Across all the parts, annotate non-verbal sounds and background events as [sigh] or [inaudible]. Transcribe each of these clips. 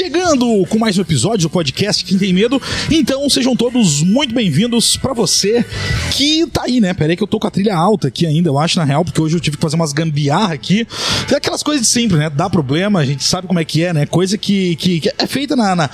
Chegando com mais um episódio do podcast Quem Tem Medo. Então sejam todos muito bem-vindos pra você que tá aí, né? Pera aí que eu tô com a trilha alta aqui ainda, eu acho, na real, porque hoje eu tive que fazer umas gambiarra aqui. É aquelas coisas de sempre, né? Dá problema, a gente sabe como é que é, né? Coisa que, que, que é feita na, na-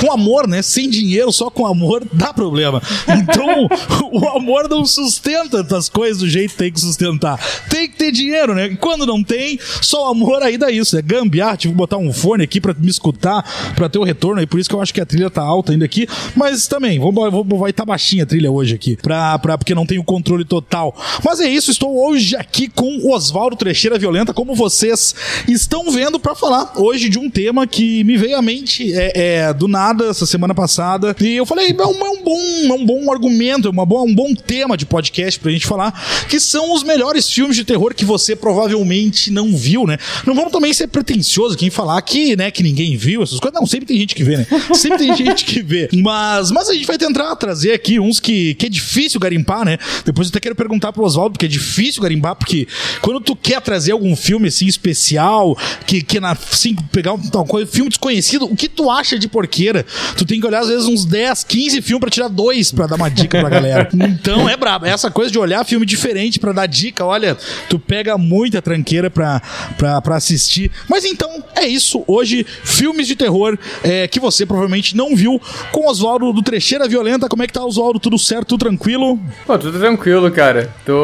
com amor, né? Sem dinheiro, só com amor, [laughs] dá problema. Então, o amor não sustenta as coisas do jeito que tem que sustentar. Tem que ter dinheiro, né? E quando não tem, só o amor aí dá isso. É gambiarra, tive que botar um fone aqui pra me escutar, pra ter o retorno aí. Por isso que eu acho que a trilha tá alta ainda aqui. Mas também, vou, vou, vai estar baixinha a trilha hoje aqui, pra, pra, porque não tem o controle total. Mas é isso, estou hoje aqui com Oswaldo Trecheira Violenta, como vocês estão vendo, pra falar hoje de um tema que me veio à mente é, é, do nada essa semana passada. E eu falei, é um, é um bom, é um bom argumento, é uma boa, um bom tema de podcast pra gente falar, que são os melhores filmes de terror que você provavelmente não viu, né? Não vamos também ser pretencioso quem falar que, né, que ninguém viu essas coisas. Não, sempre tem gente que vê, né? Sempre tem [laughs] gente que vê. Mas, mas a gente vai tentar trazer aqui uns que, que é difícil garimpar, né? Depois eu até quero perguntar pro Oswaldo, porque é difícil garimpar, porque quando tu quer trazer algum filme assim especial, que, que na, assim, pegar um tal coisa, filme desconhecido, o que tu acha de porqueira? Tu tem que olhar às vezes uns 10, 15 filmes pra tirar dois pra dar uma dica pra galera. [laughs] Então é brabo. Essa coisa de olhar filme diferente pra dar dica, olha, tu pega muita tranqueira pra, pra, pra assistir. Mas então é isso. Hoje, filmes de terror é, que você provavelmente não viu com Oswaldo do Trecheira Violenta. Como é que tá, Oswaldo? Tudo certo? Tudo tranquilo? Pô, tudo tranquilo, cara. Tô...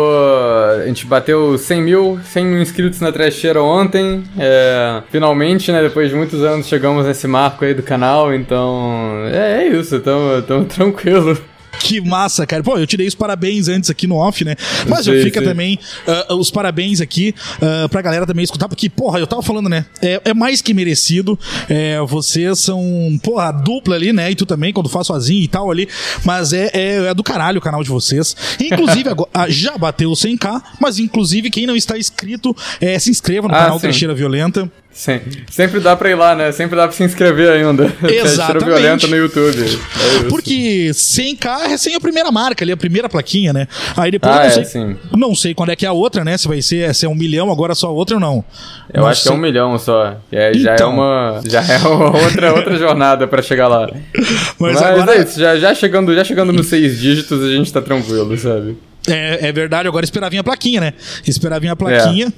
A gente bateu 100 mil, 100 mil inscritos na trecheira ontem. É... Finalmente, né, depois de muitos anos, chegamos nesse marco aí do canal. Então, é, é isso. Tamo, tamo [laughs] tranquilo. Que massa, cara. Pô, eu tirei os parabéns antes aqui no off, né? Mas eu Sim, fica sim. também ah, os parabéns aqui ah, pra galera também escutar, porque, porra, eu tava falando, né? É, é mais que merecido. É, vocês são, porra, dupla ali, né? E tu também, quando faz sozinho e tal ali. Mas é, é, é do caralho o canal de vocês. Inclusive, [laughs] agora, ah, já bateu o 100k, mas inclusive, quem não está inscrito, é, se inscreva no Ah, canal sim. Trecheira Violenta. Sim. Sempre dá pra ir lá, né? Sempre dá pra se inscrever ainda. [laughs] Exatamente. Violenta no YouTube. É. Porque 100k é sem a primeira marca ali, a primeira plaquinha, né? Aí depois Ah, não é, sei. sim. Não sei quando é que é a outra, né? Se vai ser, se é um milhão, agora só a outra ou não. Eu Não acho que é sei. um milhão só. É, já é Então. uma. Já é [laughs] outra, outra jornada pra chegar lá. [laughs] Mas, Mas, agora é isso, já, já, chegando, já chegando nos seis dígitos a gente tá tranquilo, sabe? É, é verdade, agora esperar vir a plaquinha, né? Esperar vir a plaquinha.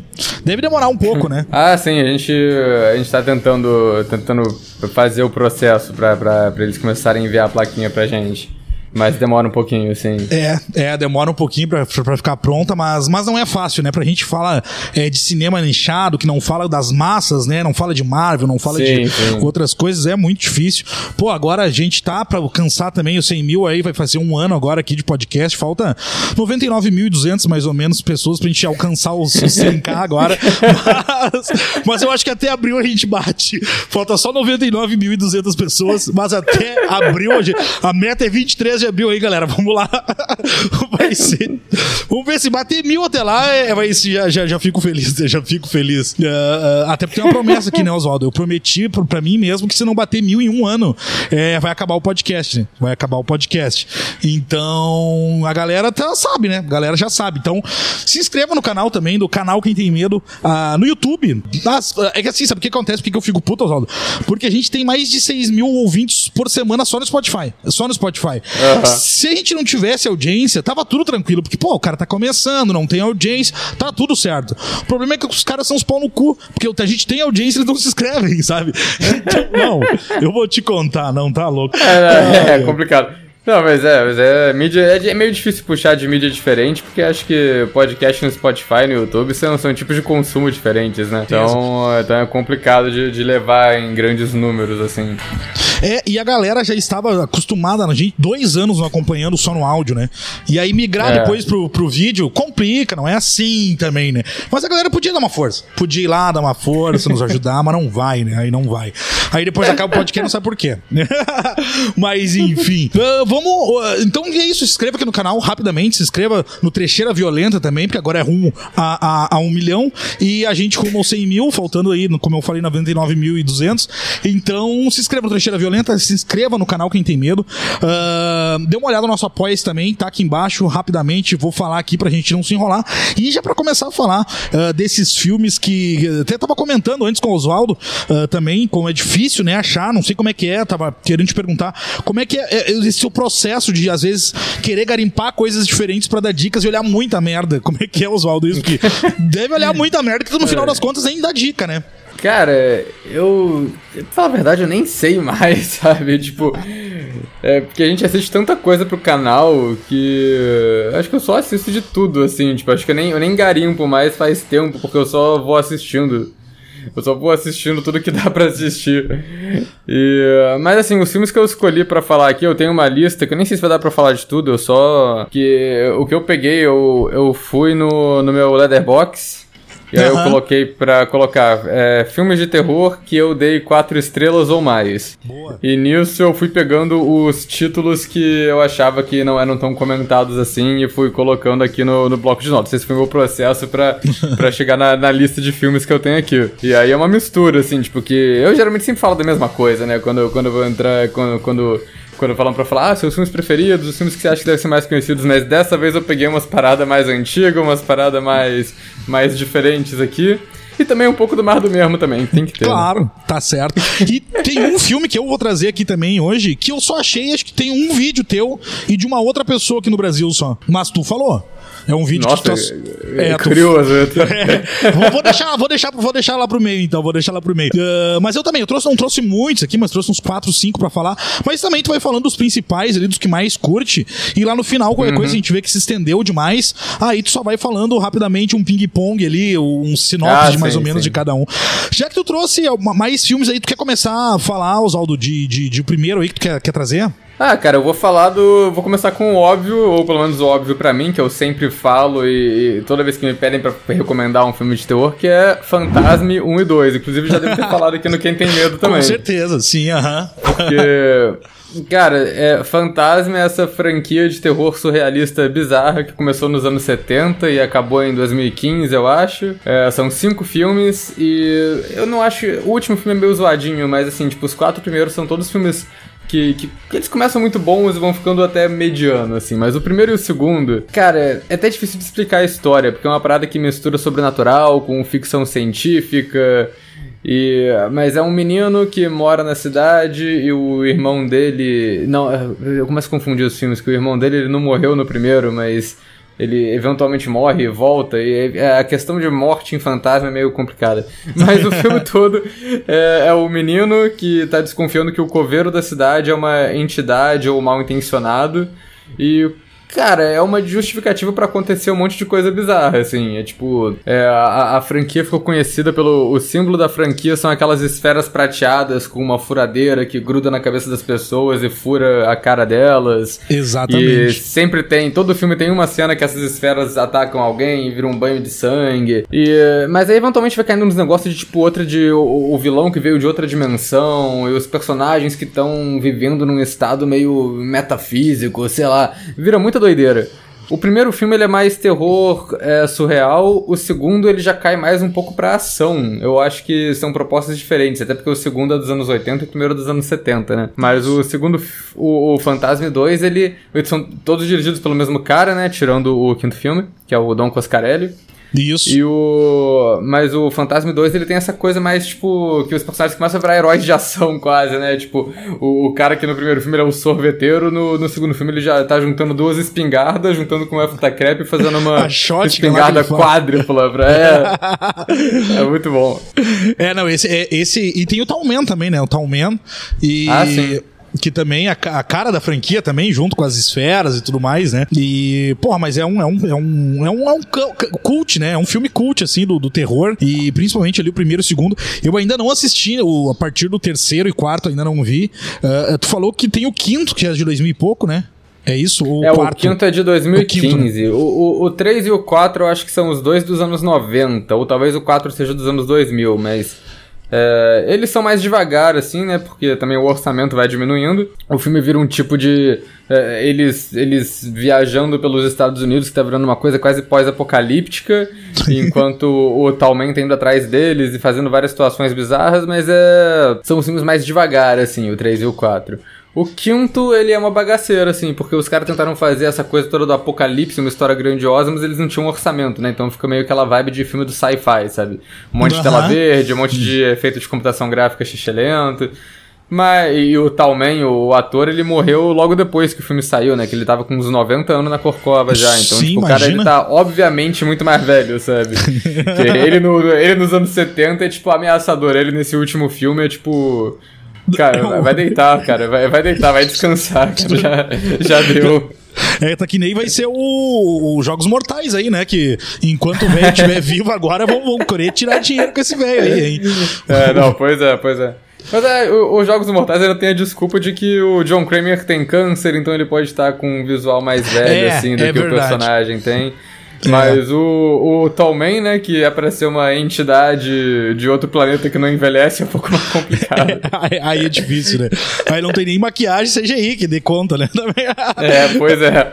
Deve demorar um pouco, né? [laughs] Ah, sim, a gente, a gente tá tentando, tentando fazer o processo pra eles começarem a enviar a plaquinha pra gente. Mas demora um pouquinho, assim. É, é, demora um pouquinho pra, pra ficar pronta, mas, mas não é fácil, né? Pra gente fala é, de cinema nichado, que não fala das massas, né? Não fala de Marvel, não fala Sim, de sim. outras coisas, é muito difícil. Pô, agora a gente tá pra alcançar também os 100 mil aí, vai fazer um ano agora aqui de podcast, falta 99.200 mais ou menos pessoas pra gente alcançar os, [laughs] os 100k agora. Mas, mas eu acho que até abril a gente bate. Falta só 99.200 pessoas, mas até abril, a gente- a meta é 23 de abril aí, galera. [laughs] Vamos lá. Vai ser. Vamos ver se bater mil até lá, é, vai, já, já, já fico feliz, [laughs] já fico feliz. Ah, ah, até porque tem uma promessa aqui, né, Oswaldo? Eu prometi pra, pra mim mesmo que se não bater mil em um ano, é, vai acabar o podcast, né? Vai acabar o podcast. Então, a galera tá, sabe, né? A galera já sabe. Então, se inscreva no canal também, do canal Quem Tem Medo, ah, no YouTube. É que assim, sabe o que acontece? Por que eu fico puto, Oswaldo? Porque a gente tem mais de 6 mil ouvintes por semana só no Spotify. Só no Spotify. Aham. Se a gente não tivesse audiência, tava tudo tranquilo. Porque, pô, o cara tá começando, não tem audiência, tá tudo certo. O problema é que os caras são os pau no cu. Porque a gente tem audiência eles não se inscrevem, sabe? Então, [laughs] não, eu vou te contar, não, tá louco. É, é complicado. Não, mas é, mas é mídia. É, é meio difícil puxar de mídia diferente, porque acho que podcast no Spotify e no YouTube são, são tipos de consumo diferentes, né? Então, então é complicado de, de levar em grandes números, assim. É, e a galera já estava acostumada, a gente, dois anos acompanhando só no áudio, né? E aí migrar É. depois pro, pro vídeo complica, não é assim também, né? Mas a galera podia dar uma força. Podia ir lá dar uma força, nos ajudar, mas não vai, né? Aí não vai. Aí depois acaba o podcast, não sabe por quê. [laughs] mas enfim. Ah, vamos. ah, então é isso. Se inscreva aqui no canal rapidamente. Se inscreva no Trecheira Violenta também, porque agora é rumo a, a, a um milhão. E a gente rumo aos 100 mil, faltando aí, como eu falei, 99.200. Então se inscreva no Trecheira Violenta se inscreva no canal Quem Tem Medo. Uh, dê uma olhada no nosso apoia também, tá aqui embaixo, rapidamente, vou falar aqui pra gente não se enrolar. E já para começar a falar uh, desses filmes que até tava comentando antes com o Oswaldo uh, também, como é difícil, né, achar, não sei como é que é, tava querendo te perguntar, como é que é, é esse seu processo de, às vezes, querer garimpar coisas diferentes para dar dicas e olhar muita merda. Como é que é, Oswaldo, isso? Que [laughs] deve olhar muita merda que no final é. das contas nem dá dica, né? Cara, eu. Pra falar a verdade, eu nem sei [laughs] mais, sabe? Tipo. É porque a gente assiste tanta coisa pro canal que. Acho que eu só assisto de tudo, assim. Tipo, acho que eu nem, eu nem garimpo mais faz tempo, porque eu só vou assistindo. Eu só vou assistindo tudo que [laughs] dá para assistir. E, mas assim, os filmes que eu escolhi para falar aqui, eu tenho uma lista que eu nem sei se vai dar pra falar de tudo, eu só. que O que eu peguei, eu, eu fui no, no meu Leatherbox e aí uhum. eu coloquei pra colocar é, filmes de terror que eu dei quatro estrelas ou mais. Boa. E nisso eu fui pegando os títulos que eu achava que não eram tão comentados assim e fui colocando aqui no, no bloco de notas. Esse foi o meu processo pra, [laughs] pra chegar na, na, lista de filmes que eu tenho aqui. E aí é uma mistura, assim, tipo, que eu geralmente sempre falo da mesma coisa, né? Quando, quando eu vou entrar. Quando. quando quando falam pra falar, ah, seus filmes preferidos, os filmes que você acha que devem ser mais conhecidos, mas dessa vez eu peguei umas paradas mais antigas, umas paradas mais, mais diferentes aqui. E também um pouco do mar do mesmo também, tem que ter. Né? Claro, tá certo. E tem um filme que eu vou trazer aqui também hoje, que eu só achei, acho que tem um vídeo teu e de uma outra pessoa aqui no Brasil só. Mas tu falou. É um vídeo Nossa, que tu... é, é, curioso. [laughs] É, vou, deixar, vou deixar, vou deixar lá pro meio então, vou deixar lá pro meio. Uh, mas eu também, eu trouxe, não trouxe muitos aqui, mas trouxe uns 4, 5 para falar. Mas também tu vai falando dos principais ali, dos que mais curte. E lá no final, qualquer uhum. coisa a gente vê que se estendeu demais. Aí tu só vai falando rapidamente um ping-pong ali, um sinopse ah, de mais sim, ou menos sim. de cada um. Já que tu trouxe mais filmes aí, tu quer começar a falar, Oswaldo, de, de, de primeiro aí que tu quer, quer trazer? Ah, cara, eu vou falar do. Vou começar com o óbvio, ou pelo menos o óbvio para mim, que eu sempre falo e, e, toda vez que me pedem para recomendar um filme de terror, que é Fantasme 1 e 2. Inclusive já devo ter falado aqui no Quem Tem Medo [laughs] também. Com certeza, sim, aham. Porque. Cara, é, Fantasma é essa franquia de terror surrealista bizarra que começou nos anos 70 e acabou em 2015, eu acho. É, são cinco filmes e eu não acho. O último filme é meio zoadinho, mas assim, tipo, os quatro primeiros são todos filmes que, que, que, eles começam muito bons e vão ficando até mediano, assim. Mas o primeiro e o segundo, cara, é até difícil de explicar a história, porque é uma parada que mistura sobrenatural com ficção científica. E, mas é um menino que mora na cidade e o irmão dele. Não, eu começo a confundir os filmes, que o irmão dele ele não morreu no primeiro, mas ele eventualmente morre e volta, e a questão de morte em fantasma é meio complicada. [laughs] Mas o filme [laughs] todo é, é, o menino que tá desconfiando que o coveiro da cidade é uma entidade ou mal intencionado, e Cara, é uma justificativa para acontecer um monte de coisa bizarra, assim. É tipo, é, a, a, franquia ficou conhecida pelo. O símbolo da franquia são aquelas esferas prateadas com uma furadeira que gruda na cabeça das pessoas e fura a cara delas. Exatamente. E sempre tem. Todo filme tem uma cena que essas esferas atacam alguém e vira um banho de sangue. E, mas aí eventualmente vai caindo nos negócios de tipo outra de. O, o vilão que veio de outra dimensão e os personagens que estão vivendo num estado meio metafísico, sei lá. Vira muita doideira. O primeiro filme ele é mais terror é, surreal, o segundo ele já cai mais um pouco pra ação. Eu acho que são propostas diferentes, até porque o segundo é dos anos 80 e o primeiro é dos anos 70, né? Mas o segundo, o, o Fantasma 2, ele. Eles são todos dirigidos pelo mesmo cara, né? Tirando o quinto filme, que é o Don Coscarelli. Isso. E o. Mas o Fantasma 2 ele tem essa coisa mais, tipo, que os personagens começam a virar heróis de ação, quase, né? Tipo, o, o cara que no primeiro filme ele é um sorveteiro, no, no segundo filme ele já tá juntando duas espingardas, juntando com o Elfo da Crepe e fazendo uma [laughs] espingarda quádrupla pra. É. [laughs] é muito bom. É, não, esse, é, esse. E tem o Talman também, né? O Talman. E. Ah, sim que também a, a, cara da franquia também, junto com as esferas e tudo mais, né? E, porra, mas é um, é um, é um, é um, é um cult, né? É um filme cult, assim, do, do terror. E principalmente ali o primeiro e o segundo. Eu ainda não assisti, o, a partir do terceiro e quarto ainda não vi. Uh, tu falou que tem o quinto, que é de 2000 e pouco, né? É isso? Ou é, o, quarto? quinto é de 2015. O, quinto, né? o, o, o 3 e o 4 eu acho que são os dois dos anos 90. Ou talvez o 4 seja dos anos 2000, mas É, eles são mais devagar, assim, né? Porque também o orçamento vai diminuindo. O filme vira um tipo de. É, eles, eles viajando pelos Estados Unidos, que tá virando uma coisa quase pós-apocalíptica, enquanto o Talman tá indo atrás deles e fazendo várias situações bizarras, mas é, são os filmes mais devagar, assim, o 3 e o 4. O quinto, ele é uma bagaceira, assim, porque os caras tentaram fazer essa coisa toda do apocalipse, uma história grandiosa, mas eles não tinham orçamento, né? Então fica meio aquela vibe de filme do sci-fi, sabe? Um monte uhum. de tela verde, um monte de [laughs] efeito de computação gráfica xixelento. Mas, e o Talman, o ator, ele morreu logo depois que o filme saiu, né? Que ele tava com uns 90 anos na Corcova já. Então, Sim, tipo, o cara ele tá obviamente muito mais velho, sabe? [laughs] ele, no, ele nos anos 70 é, tipo, ameaçador. Ele nesse último filme é, tipo Cara, vai deitar, cara. Vai, vai deitar, vai descansar, cara. Já, já deu. É, tá que nem vai ser o, o Jogos Mortais aí, né? Que enquanto o velho estiver [laughs] vivo agora, vão, vão querer tirar dinheiro com esse velho aí, hein? É, não, pois é, pois é. Mas é, os Jogos Mortais ainda tem a desculpa de que o John Kramer tem câncer, então ele pode estar com um visual mais velho, é, assim, do é que verdade. o personagem tem. É. Mas é. o, o Tallman, né, que é pra ser uma entidade de outro planeta que não envelhece, é um pouco mais complicado. [laughs] É, aí é difícil, né? Aí não tem nem maquiagem CGI que dê conta, né? é, pois é.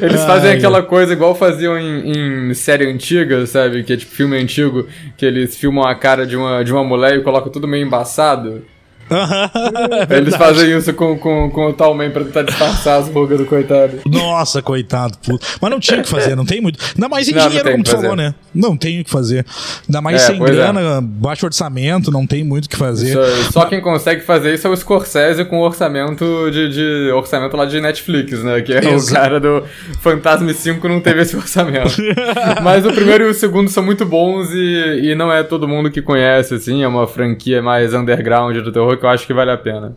Eles Ai, fazem aquela coisa igual faziam em, em, série antiga, sabe? Que é tipo filme antigo, que eles filmam a cara de uma, de uma mulher e colocam tudo meio embaçado. Eles [laughs] fazem isso com, com, com o Talman pra tentar disfarçar as rugas do coitado. Nossa, coitado. Puto. Mas não tinha o que fazer, não tem muito. Ainda mais em não, dinheiro, não como tu falou, né? Não tem o que fazer. Ainda mais é, sem é. grana, é. baixo orçamento, não tem muito o que fazer. Só, só, quem consegue fazer isso é o Scorsese com orçamento de, de orçamento lá de Netflix, né? Que é Exato. o cara do Fantasma 5 não teve esse orçamento. [laughs] Mas o primeiro e o segundo são muito bons e, e não é todo mundo que conhece, assim. É uma franquia mais underground do terror que eu acho que vale a pena.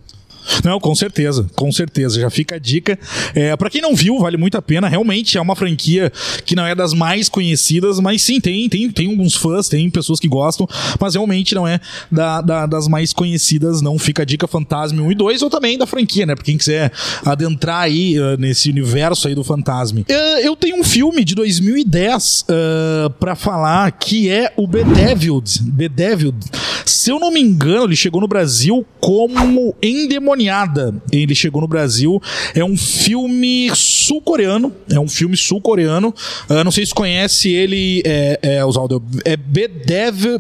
Não, com certeza, com certeza. Já fica a dica. É, para quem não viu, vale muito a pena. Realmente é uma franquia que não é das mais conhecidas, mas sim, tem, tem, tem alguns fãs, tem pessoas que gostam, mas realmente não é da, da, das mais conhecidas, não. Fica a dica Fantasma 1 e 2, ou também da franquia, né? Pra quem quiser adentrar aí uh, nesse universo aí do Fantasma. Uh, eu tenho um filme de 2010 uh, para falar que é o Bedeviled. Bedeviled. Se eu não me engano, ele chegou no Brasil como endemoniado Endemoniada. Ele chegou no Brasil. É um filme sul-coreano. É um filme sul-coreano. Uh, não sei se conhece ele, é, é, Oswaldo. É Bedeviled.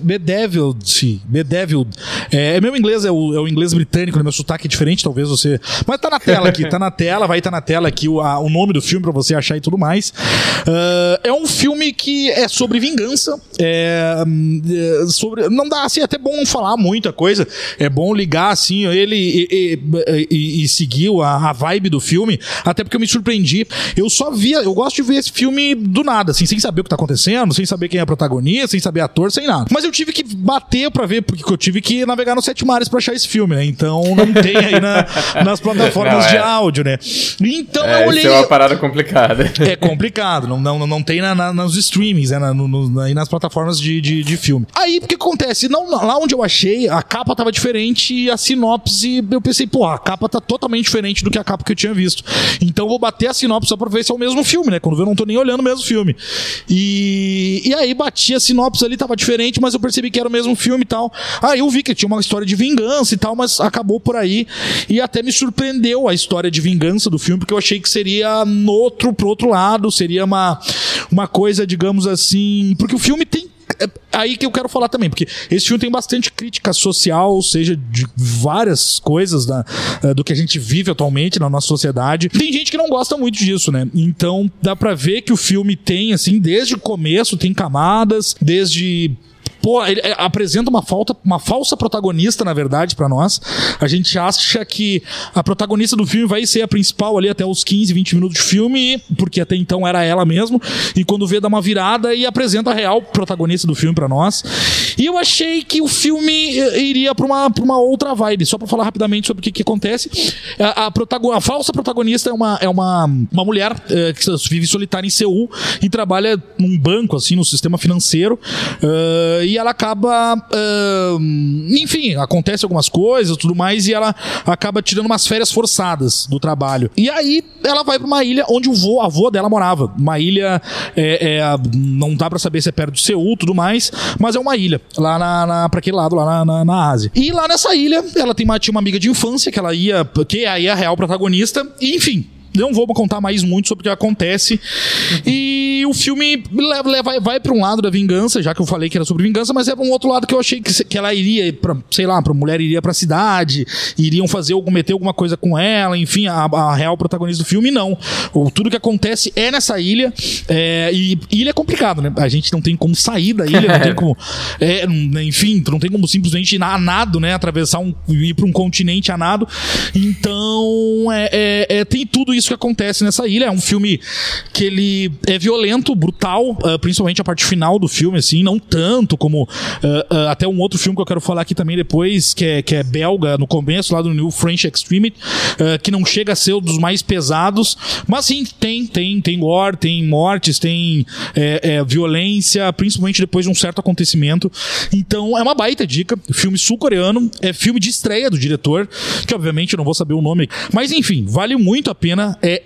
Bedeviled. É, é meu inglês, é o, é o inglês britânico, né? meu sotaque é diferente, talvez você. Mas tá na tela aqui, tá na tela, vai estar tá na tela aqui o, a, o nome do filme pra você achar e tudo mais. Uh, é um filme que é sobre vingança. É, é, sobre. Não dá assim, é até bom falar muita coisa. É bom ligar assim, ele. E, e seguiu a, a, vibe do filme, até porque eu me surpreendi. Eu só via, eu gosto de ver esse filme do nada, assim, sem saber o que tá acontecendo, sem saber quem é a protagonista, sem saber ator, sem nada. Mas eu tive que bater para ver, porque eu tive que navegar nos sete mares pra achar esse filme, né? Então não tem aí na, [laughs] nas plataformas não, é. de áudio, né? Então é, eu olhei. Isso é uma parada complicada. É complicado, não, não, não tem na, na, nos streamings, né? Na, no, aí nas plataformas de, de, de, filme. Aí o que acontece? Não, lá onde eu achei, a capa tava diferente e a sinopse, eu pensei, pô, a capa tá totalmente diferente do que a capa que eu tinha visto. Então vou bater a sinopse só pra ver se é o mesmo filme, né? Quando eu não tô nem olhando o mesmo filme. E, e aí bati a sinopse ali, tava diferente, mas eu percebi que era o mesmo filme e tal. Aí eu vi que tinha uma história de vingança e tal, mas acabou por aí. E até me surpreendeu a história de vingança do filme, porque eu achei que seria no outro, pro outro lado, seria uma, uma coisa, digamos assim. Porque o filme tem é aí que eu quero falar também, porque esse filme tem bastante crítica social, ou seja, de várias coisas da, eh, do que a gente vive atualmente na nossa sociedade. Tem gente que não gosta muito disso, né? Então dá pra ver que o filme tem, assim, desde o começo, tem camadas, desde Pô, ele é, apresenta uma, falta, uma falsa protagonista, na verdade, para nós. A gente acha que a protagonista do filme vai ser a principal ali até os 15, 20 minutos de filme, porque até então era ela mesmo. E quando vê, dá uma virada e apresenta a real protagonista do filme para nós. E eu achei que o filme eh, iria pra uma, pra uma outra vibe. Só para falar rapidamente sobre o que, que acontece. A, a, a, falsa protagonista é uma, é uma, uma mulher é, que vive solitária em Seul e trabalha num banco, assim, no sistema financeiro. Uh, e ela acaba. Uh, enfim, acontece algumas coisas tudo mais, e ela acaba tirando umas férias forçadas do trabalho. E aí ela vai pra uma ilha onde o vô, avô dela morava. Uma ilha. É, é, não dá para saber se é perto de Seul tudo mais, mas é uma ilha, lá na, na, pra aquele lado, lá na, na, na Ásia. E lá nessa ilha, ela tem uma, tinha uma amiga de infância que ela ia. que aí é a real protagonista, e enfim não vou contar mais muito sobre o que acontece. E o filme leva, leva, vai para um lado da vingança, já que eu falei que era sobre vingança, mas é para um outro lado que eu achei que, que ela iria, pra, sei lá, pra mulher iria pra cidade, iriam fazer algum, meter alguma coisa com ela, enfim, a, a real protagonista do filme, não. O, tudo que acontece é nessa ilha, é, e ilha é complicado, né? A gente não tem como sair da ilha, não tem [laughs] como. É, enfim, não tem como simplesmente ir a nado, né? Atravessar um. ir pra um continente a nado. Então, é, é, é tem tudo isso que acontece nessa ilha. É um filme que ele é violento, brutal, uh, principalmente a parte final do filme, assim, não tanto como uh, uh, até um outro filme que eu quero falar aqui também depois, que é, que é belga, no começo, lá do New French Extremity, que não chega a ser um dos mais pesados, mas sim, tem, tem, tem gore, tem mortes, tem é, é, violência, principalmente depois de um certo acontecimento. Então, é uma baita dica. Filme sul-coreano, é filme de estreia do diretor, que obviamente eu não vou saber o nome, mas enfim, vale muito a pena é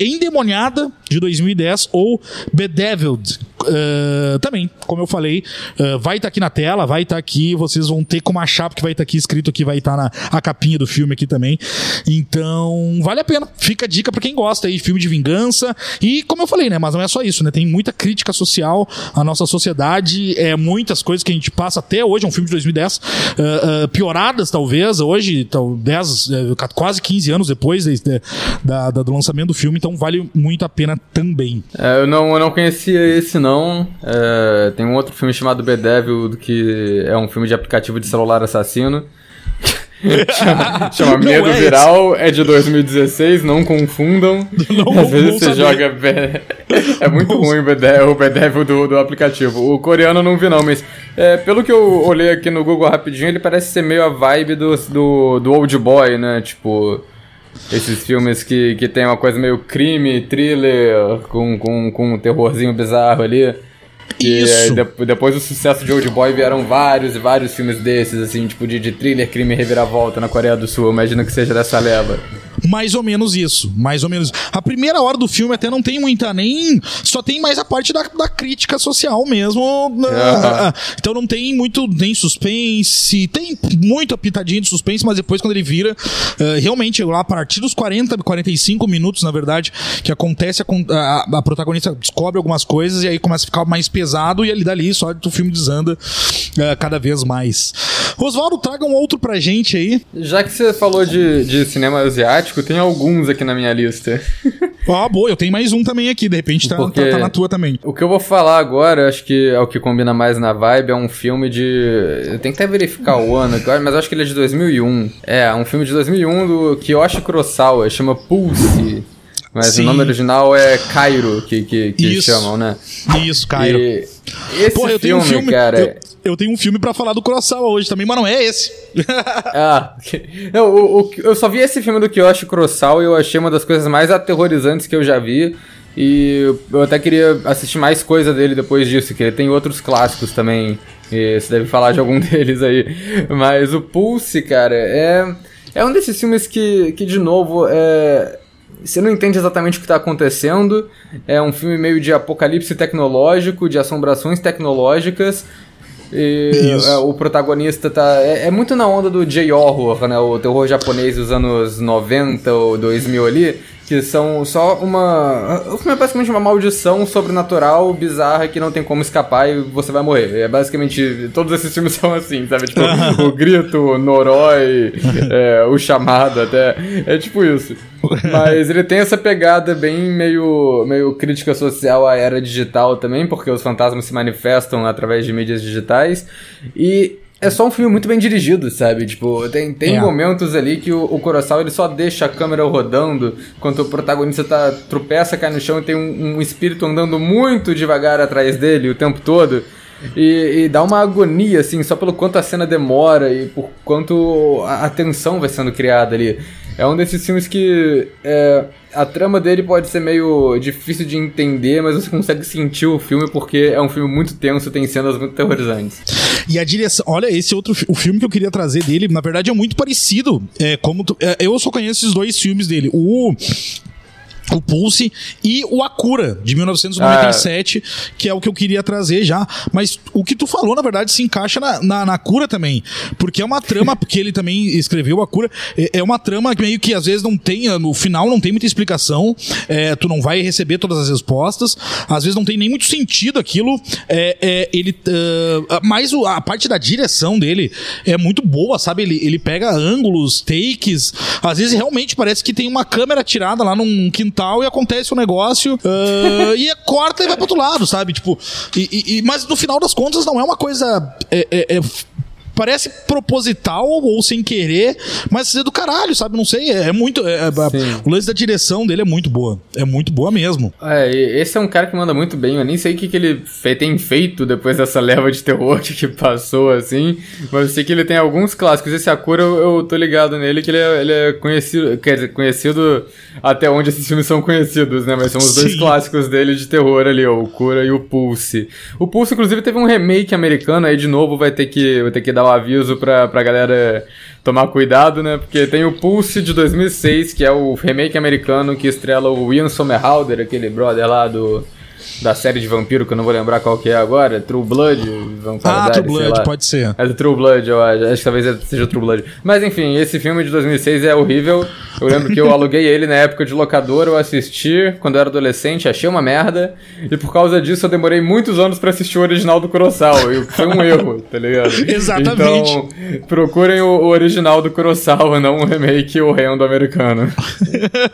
Endemoniada, de 2010, ou Bedeviled, uh, também, como eu falei, uh, vai estar tá aqui na tela, vai estar tá aqui, vocês vão ter como achar, porque vai estar tá aqui escrito aqui, vai estar tá na a capinha do filme aqui também. Então, vale a pena. Fica a dica para quem gosta aí, filme de vingança. E, como eu falei, né, mas não é só isso, né? Tem muita crítica social à nossa sociedade, é muitas coisas que a gente passa até hoje, é um filme de 2010, uh, pioradas talvez, hoje, tal, 10, quase 15 anos depois de, de, da, da, do lançamento do filme, então vale muito a pena também. É, eu, não, eu não conhecia esse não. É, tem um outro filme chamado Bedevil, que é um filme de aplicativo de celular assassino. chama, [laughs] chama Medo é Viral, esse. é de 2016, não confundam. [laughs] Não, Às vezes você saber. joga. É muito ruim o Bedevil, o Bedevil do, do aplicativo. O coreano eu não vi, não, mas é, pelo que eu olhei aqui no Google rapidinho, ele parece ser meio a vibe do, do, do Old Boy, né? Tipo. Esses filmes que, que tem uma coisa meio crime, thriller, com, com, com um terrorzinho bizarro ali. Que Isso. De, depois do sucesso de Old Boy vieram vários e vários filmes desses, assim, tipo de, de thriller, crime e reviravolta na Coreia do Sul. Imagino que seja dessa leva. Mais ou menos isso, mais ou menos. A primeira hora do filme até não tem muita nem. Só tem mais a parte da, da crítica social mesmo. Uhum. Então não tem muito nem suspense. Tem muito pitadinha de suspense, mas depois quando ele vira, uh, realmente lá a partir dos 40, 45 minutos, na verdade, que acontece, a, a, a, protagonista descobre algumas coisas e aí começa a ficar mais pesado e ali dali só o filme desanda uh, cada vez mais. Oswaldo, traga um outro pra gente aí. Já que você falou de, de cinema asiático, tem alguns aqui na minha lista. Ah, boa, eu tenho mais um também aqui, de repente tá, tá, tá, na tua também. O que eu vou falar agora, acho que é o que combina mais na vibe, é um filme de... Eu tenho que até verificar o ano agora, mas acho que ele é de 2001. É, um filme de 2001 do Kiyoshi Kurosawa, chama Pulse. Mas Sim. o nome original é Cairo, que, que, que chamam, né? Isso, Cairo. E esse Porra, filme, um filme, cara... Eu, eu tenho um filme para falar do Kurosawa hoje também, mas não é esse. [laughs] ah, eu só vi esse filme do Kiyoshi Kurosawa e eu achei uma das coisas mais aterrorizantes que eu já vi. E eu até queria assistir mais coisa dele depois disso, que ele tem outros clássicos também. E você deve falar de algum [laughs] deles aí. Mas o Pulse, cara, é, é um desses filmes que, que de novo, é, você não entende exatamente o que está acontecendo. É um filme meio de apocalipse tecnológico, de assombrações tecnológicas. E é, o protagonista tá. É, é, muito na onda do J-horror, né? O terror japonês dos anos 90 ou 2000 ali que são só uma. O filme é basicamente uma maldição sobrenatural, bizarra, que não tem como escapar e você vai morrer. É basicamente. Todos esses filmes [laughs] são assim, sabe? Tipo, o grito, o Noroi, [laughs] é, o chamado até. É tipo isso. Mas ele tem essa pegada bem meio, meio crítica social à era digital também, porque os fantasmas se manifestam através de mídias digitais. E é só um filme muito bem dirigido, sabe? Tipo, tem, tem é. momentos ali que o, o Kurosawa ele só deixa a câmera rodando enquanto o protagonista tá, tropeça, cai no chão e tem um, um espírito andando muito devagar atrás dele o tempo todo. E, e, dá uma agonia, assim, só pelo quanto a cena demora e por quanto a, a tensão vai sendo criada ali. É um desses filmes que é, a trama dele pode ser meio difícil de entender, mas você consegue sentir o filme porque é um filme muito tenso, tem cenas muito terrorizantes. E a direção, olha, esse outro o filme que eu queria trazer dele, na verdade é muito parecido. É como tu, é, eu só conheço esses dois filmes dele. O o Pulse e o Akura, de 1997, ah. que é o que eu queria trazer já. Mas o que tu falou, na verdade, se encaixa na, na, na cura também. Porque é uma trama, porque ele também escreveu a cura, é, é uma trama que meio que às vezes não tem, no final não tem muita explicação, é, tu não vai receber todas as respostas, às vezes não tem nem muito sentido aquilo. É, é ele, uh, mas a parte da direção dele é muito boa, sabe? Ele, ele pega ângulos, takes, às vezes realmente parece que tem uma câmera tirada lá num quintal tal, e acontece um negócio, uh, e corta e vai pro outro lado, sabe? Tipo, e, e, mas no final das contas não é uma coisa. É, é, é parece proposital ou sem querer, mas é do caralho, sabe? Não sei, é, é muito. É, é o lance da direção dele é muito boa. É muito boa mesmo. É, esse é um cara que manda muito bem. Eu nem sei o que, que ele tem feito depois dessa leva de terror [laughs] que passou, assim. Mas eu sei que ele tem alguns clássicos. Esse Akura, eu, eu tô ligado nele, que ele é, ele é conhecido. Quer dizer, conhecido até onde esses filmes são conhecidos, né? Mas são os Sim. dois clássicos dele de terror ali, ó, o Cura e o Pulse. O Pulse, inclusive, teve um remake americano, aí de novo vai ter que, vai ter que dar o aviso pra, pra galera tomar cuidado, né? Porque tem o Pulse de 2006, que é o remake americano que estrela o Ian Somerhalder, aquele brother lá do da série de vampiro, que eu não vou lembrar qual que é agora, True Blood, Ah, True Blood, pode ser. É do True Blood, eu acho, acho que talvez seja True Blood. Mas enfim, esse filme de 2006 é horrível. Eu lembro que eu aluguei ele na época de locador, eu assisti quando eu era adolescente, achei uma merda, e por causa disso eu demorei muitos anos para assistir o original do Kurosawa, e foi um erro, tá ligado? [laughs] Exatamente. Então, procurem o, o original do Kurosawa, não um remake horrendo americano.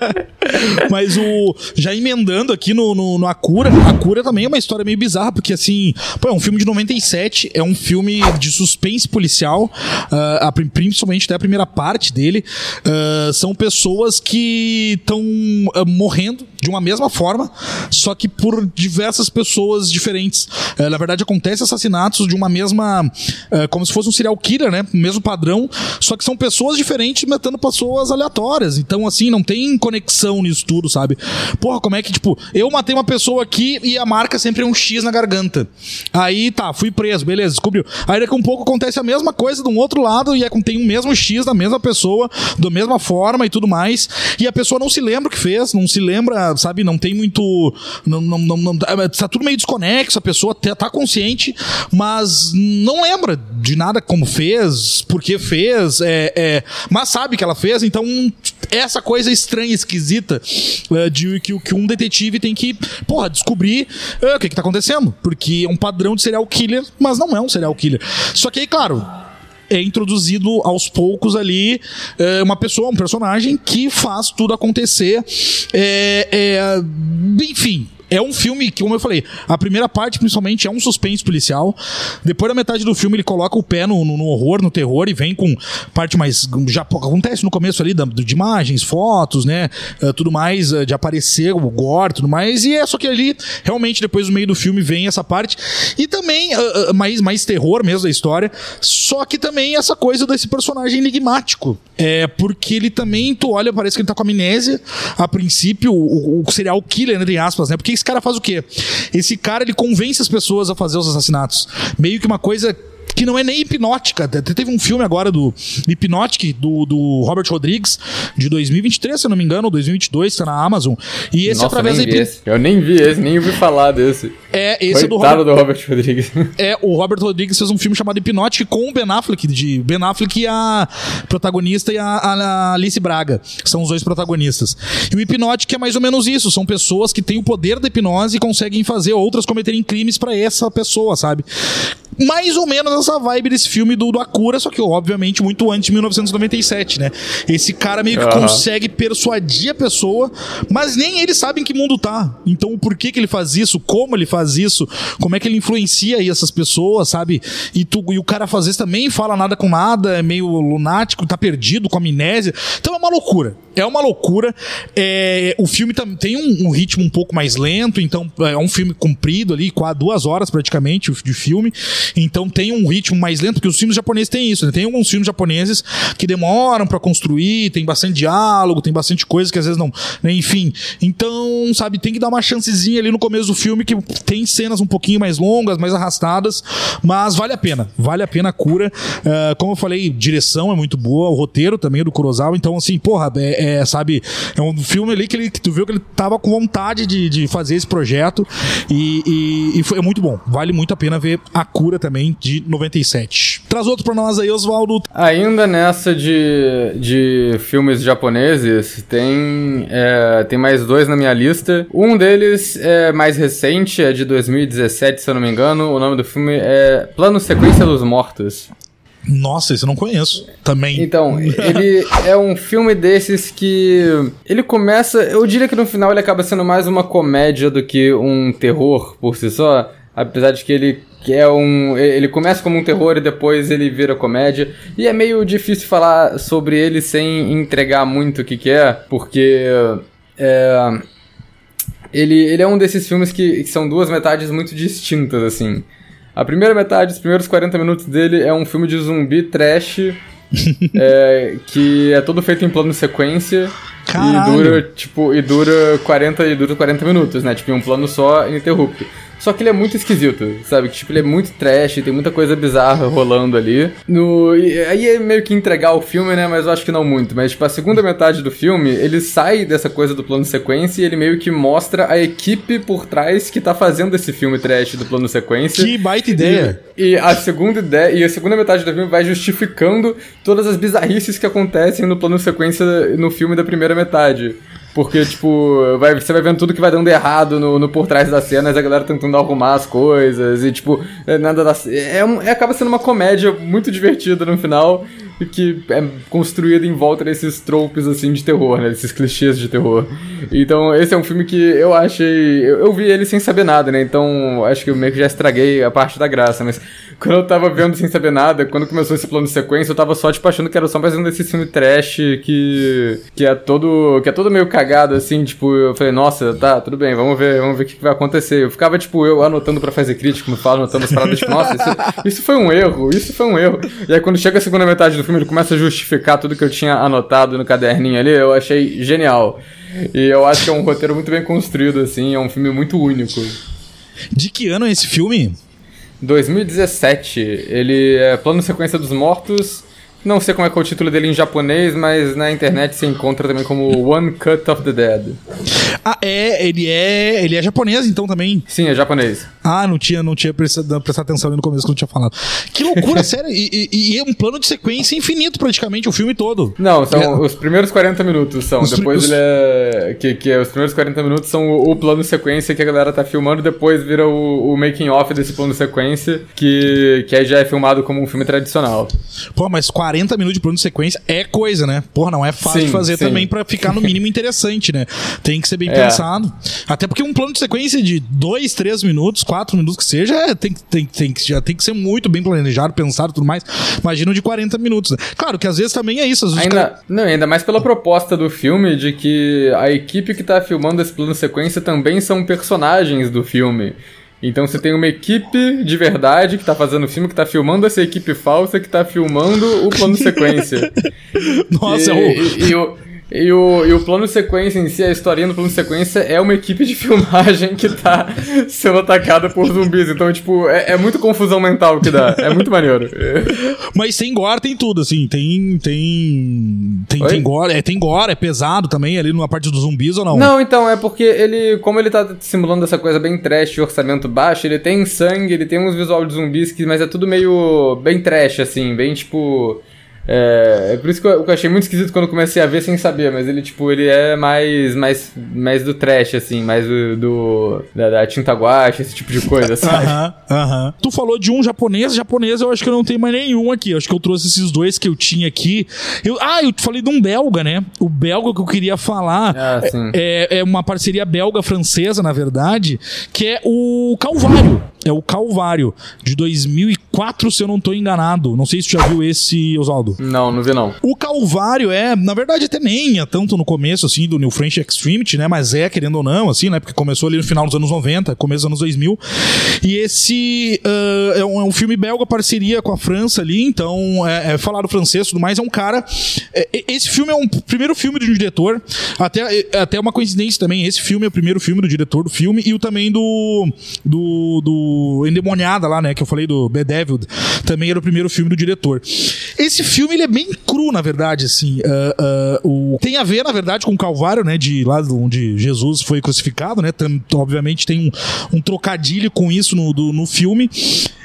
[laughs] Mas o já emendando aqui no, no, no Akura, a Cura também é uma história meio bizarra, porque assim, pô, é um filme de 97, é um filme de suspense policial, uh, a, principalmente até a primeira parte dele. Uh, são pessoas que estão uh, ah, morrendo de uma mesma forma, só que por diversas pessoas diferentes. na verdade, acontece assassinatos de uma mesma. como se fosse um serial killer, né? Mesmo padrão, só que são pessoas diferentes matando pessoas aleatórias. Então, assim, não tem conexão nisso tudo, sabe? Porra, como é que, tipo, eu matei uma pessoa aqui e, a marca sempre é um X na garganta. Aí tá, fui preso, beleza, descobriu. Aí daqui a um pouco acontece a mesma coisa de um outro lado e é, tem o mesmo X da mesma pessoa, da mesma forma e tudo mais. E a pessoa não se lembra o que fez, não se lembra, sabe? Não tem muito. Não, não, não, não é, tá tudo meio desconexo, a pessoa tá, tá consciente, mas não lembra de nada como fez, por que fez, é, é, mas sabe que ela fez, então essa coisa estranha, esquisita, é, de que, que um detetive tem que, porra, descobrir uh, o que, está acontecendo. Porque é um padrão de serial killer, mas não é um serial killer. Só que aí, claro, é introduzido aos poucos ali é, uma pessoa, um personagem que faz tudo acontecer. É, é, enfim, é um filme que, como eu falei, a primeira parte, principalmente, é um suspense policial. Depois da metade do filme, ele coloca o pé no, no, no horror, no terror, e vem com parte mais. Já acontece no começo ali de imagens, fotos, né? Uh, tudo mais, uh, de aparecer o gore, tudo mais. E é só que ali, realmente, depois do meio do filme, vem essa parte. E também, uh, mais, mais terror mesmo da história. Só que também essa coisa desse personagem enigmático. É, porque ele também, tu olha, parece que ele tá com amnésia. A princípio, o, o serial killer, entre aspas, né? Porque esse cara faz o quê? Esse cara ele convence as pessoas a fazer os assassinatos. Meio que uma coisa que não é nem hipnótica. Teve um filme agora do Hypnotic, do, do Robert Rodrigues, de 2023, se eu não me engano, ou 2022, que tá na Amazon. E esse Nossa, através da. Eu nem vi esse, nem ouvi falar desse. É, esse é do Robert... do Robert Rodrigues. [laughs] É, o Robert Rodrigues fez um filme chamado Hypnotic com o Ben Affleck, de Ben Affleck e a protagonista e a, a Alice Braga. São os dois protagonistas. E o Hypnotic é mais ou menos isso. São pessoas que têm o poder da hipnose e conseguem fazer outras cometerem crimes para essa pessoa, sabe? mais ou menos essa vibe desse filme do, do Akura, só que obviamente muito antes de 1997, né? Esse cara meio que uhum. consegue persuadir a pessoa, mas nem eles sabem que mundo tá. Então por que que ele faz isso, como ele faz isso, como é que ele influencia aí essas pessoas, sabe? E, tu, e o cara faz isso também, fala nada com nada, é meio lunático, tá perdido, com amnésia. Então é uma loucura. É uma loucura. É, o filme tem um, um, ritmo um pouco mais lento, então é um filme comprido ali, quase duas horas praticamente de filme. Então tem um ritmo mais lento, porque os filmes japoneses têm isso, né? Tem alguns filmes japoneses que demoram para construir, tem bastante diálogo, tem bastante coisa que às vezes não. Né? Enfim. Então, sabe, tem que dar uma chancezinha ali no começo do filme que tem cenas um pouquinho mais longas, mais arrastadas, mas vale a pena. Vale a pena a cura. Uh, como eu falei, direção é muito boa, o roteiro também é do Kurosawa, então assim, porra, é, é sabe, é um filme ali que, ele, que tu viu que ele tava com vontade de, de fazer esse projeto e, e, e foi é muito bom. Vale muito a pena ver a cura também de 97. Traz outro pra nós aí, Oswaldo. Ainda nessa de, de filmes japoneses, tem, é, tem mais dois na minha lista. Um deles é mais recente, é de 2017, se eu não me engano. O nome do filme é Plano Sequência dos Mortos. Nossa, esse eu não conheço. Também. Então, ele é um filme desses que. Ele começa. Eu diria que no final ele acaba sendo mais uma comédia do que um terror por si só. Apesar de que ele que é um. Ele começa como um terror e depois ele vira comédia. E é meio difícil falar sobre ele sem entregar muito o que, que é, porque. É, ele, ele é um desses filmes que, que são duas metades muito distintas, assim. A primeira metade, os primeiros 40 minutos dele é um filme de zumbi trash. [laughs] é, que é todo feito em plano sequência Caralho. e dura tipo e dura 40 e dura 40 minutos, né? Tipo, em um plano só ininterrupto. Só que ele é muito esquisito, sabe? Tipo, ele é muito trash, tem muita coisa bizarra rolando ali. No, e aí é meio que entregar o filme, né? Mas eu acho que não muito. Mas, tipo, a segunda metade do filme, ele sai dessa coisa do plano sequência e ele meio que mostra a equipe por trás que tá fazendo esse filme trash do plano sequência. Que baita ideia! E, e a segunda ideia, e a segunda metade do filme vai justificando todas as bizarrices que acontecem no plano sequência no filme da primeira metade. Porque, tipo, vai, você vai vendo tudo que vai dando errado no, no por trás das cenas, a galera tentando arrumar as coisas, e, tipo, é nada da. É, é, acaba sendo uma comédia muito divertida no final que é construído em volta desses tropes assim de terror, né? Desses clichês de terror. Então, esse é um filme que eu achei. Eu, eu, vi ele sem saber nada, né? Então, acho que eu meio que já estraguei a parte da graça. Mas [laughs] quando eu tava vendo sem saber nada, quando começou esse plano de sequência, eu tava só, tipo, achando que era só mais um desses filmes trash que. que é todo. que é todo meio cagado, assim. Tipo, eu falei, nossa, tá, tudo bem, vamos ver, vamos ver o que, que vai acontecer. Eu ficava, tipo, eu anotando pra fazer crítica, como falo, anotando as paradas, tipo, nossa, isso, isso foi um erro, isso foi um erro. E aí, quando chega a segunda metade do filme ele começa a justificar tudo que eu tinha anotado no caderninho ali, eu achei genial. E eu acho que é um roteiro muito bem construído, assim, é um filme muito único. De que ano é esse filme? 2017. Ele é Plano Sequência dos Mortos não sei como é que é o título dele em japonês, mas na internet se encontra também como One Cut of the Dead. Ah, é, ele é, ele é japonês então também? Sim, é japonês. Ah, não tinha, não tinha prestado, prestado atenção ali no começo que não tinha falado. Que loucura, [laughs] sério, e, e, e, é um plano de sequência infinito praticamente, o filme todo. Não, são é. os primeiros 40 minutos são, os depois os... ele é, que, que é, os primeiros 40 minutos são o, o, plano de sequência que a galera tá filmando, depois vira o, o making off desse plano de sequência, que, que aí já é filmado como um filme tradicional. Pô, mas 40 40 minutos de plano de sequência é coisa, né? Porra, não é fácil sim, de fazer sim. também para ficar no mínimo [laughs] interessante, né? Tem que ser bem é. pensado. Até porque um plano de sequência de 2, 3 minutos, 4 minutos que seja, é, tem, tem, tem, já tem que ser muito bem planejado, pensado e tudo mais. Imagina um de 40 minutos. Né? Claro que às vezes também é isso. ainda, cara... Não, ainda mais pela proposta do filme de que a equipe que tá filmando esse plano de sequência também são personagens do filme. Então você tem uma equipe de verdade que tá fazendo o filme, que tá filmando essa equipe falsa, que tá filmando o plano [laughs] sequência. Nossa, e, o... E, e, o, e, o, e o plano sequência em si, a historinha do plano sequência é uma equipe de [laughs] filmagem que tá sendo atacada por zumbis. Então, tipo, é, é muito confusão mental que dá. É muito maneiro. [laughs] Mas tem gore, tem tudo, assim. Tem. Tem. Tem, tem gore, é, tem gore, é pesado também ali numa parte dos zumbis ou não? Não, então, é porque ele. Como ele tá simulando essa coisa bem trash, orçamento baixo, ele tem sangue, ele tem uns visual de zumbis, que, mas é tudo meio. bem trash, assim, bem tipo. É, é por isso que eu, eu, achei muito esquisito quando comecei a ver sem saber, mas ele, tipo, ele é mais, mais, mais do trash, assim, mais do, do da, da, tinta guache, esse tipo de coisa, [laughs] sabe? Aham, aham. Tu falou de um japonês, japonês eu acho que eu não tenho mais nenhum aqui, eu acho que eu trouxe esses dois que eu tinha aqui. Eu, ah, eu falei de um belga, né? O belga que eu queria falar ah, é, é uma parceria belga-francesa, na verdade, que é o Calvário. É o Calvário, de 2004, se eu não tô enganado. Não sei se tu já viu esse, Oswaldo. Não, não vi não. O Calvário é, na verdade, até nem é tanto no começo, assim, do New French Extremity, né? Mas é, querendo ou não, assim, né? Porque começou ali no final dos anos 90, começo dos anos 2000. E esse uh, é, um, é, um, filme belga, parceria com a França ali, então é, é falado francês e tudo mais. É um cara. É, esse filme é um primeiro filme de um diretor, até, é, até uma coincidência também. Esse filme é o primeiro filme do diretor do filme e o também do. do, do Endemoniada lá, né? Que eu falei do Bedevil, também era o primeiro filme do diretor. Esse filme ele é bem cru, na verdade, assim. Uh, uh, o... Tem a ver, na verdade, com o Calvário, né? De lá onde Jesus foi crucificado, né? Obviamente tem um, um trocadilho com isso no, do, no filme.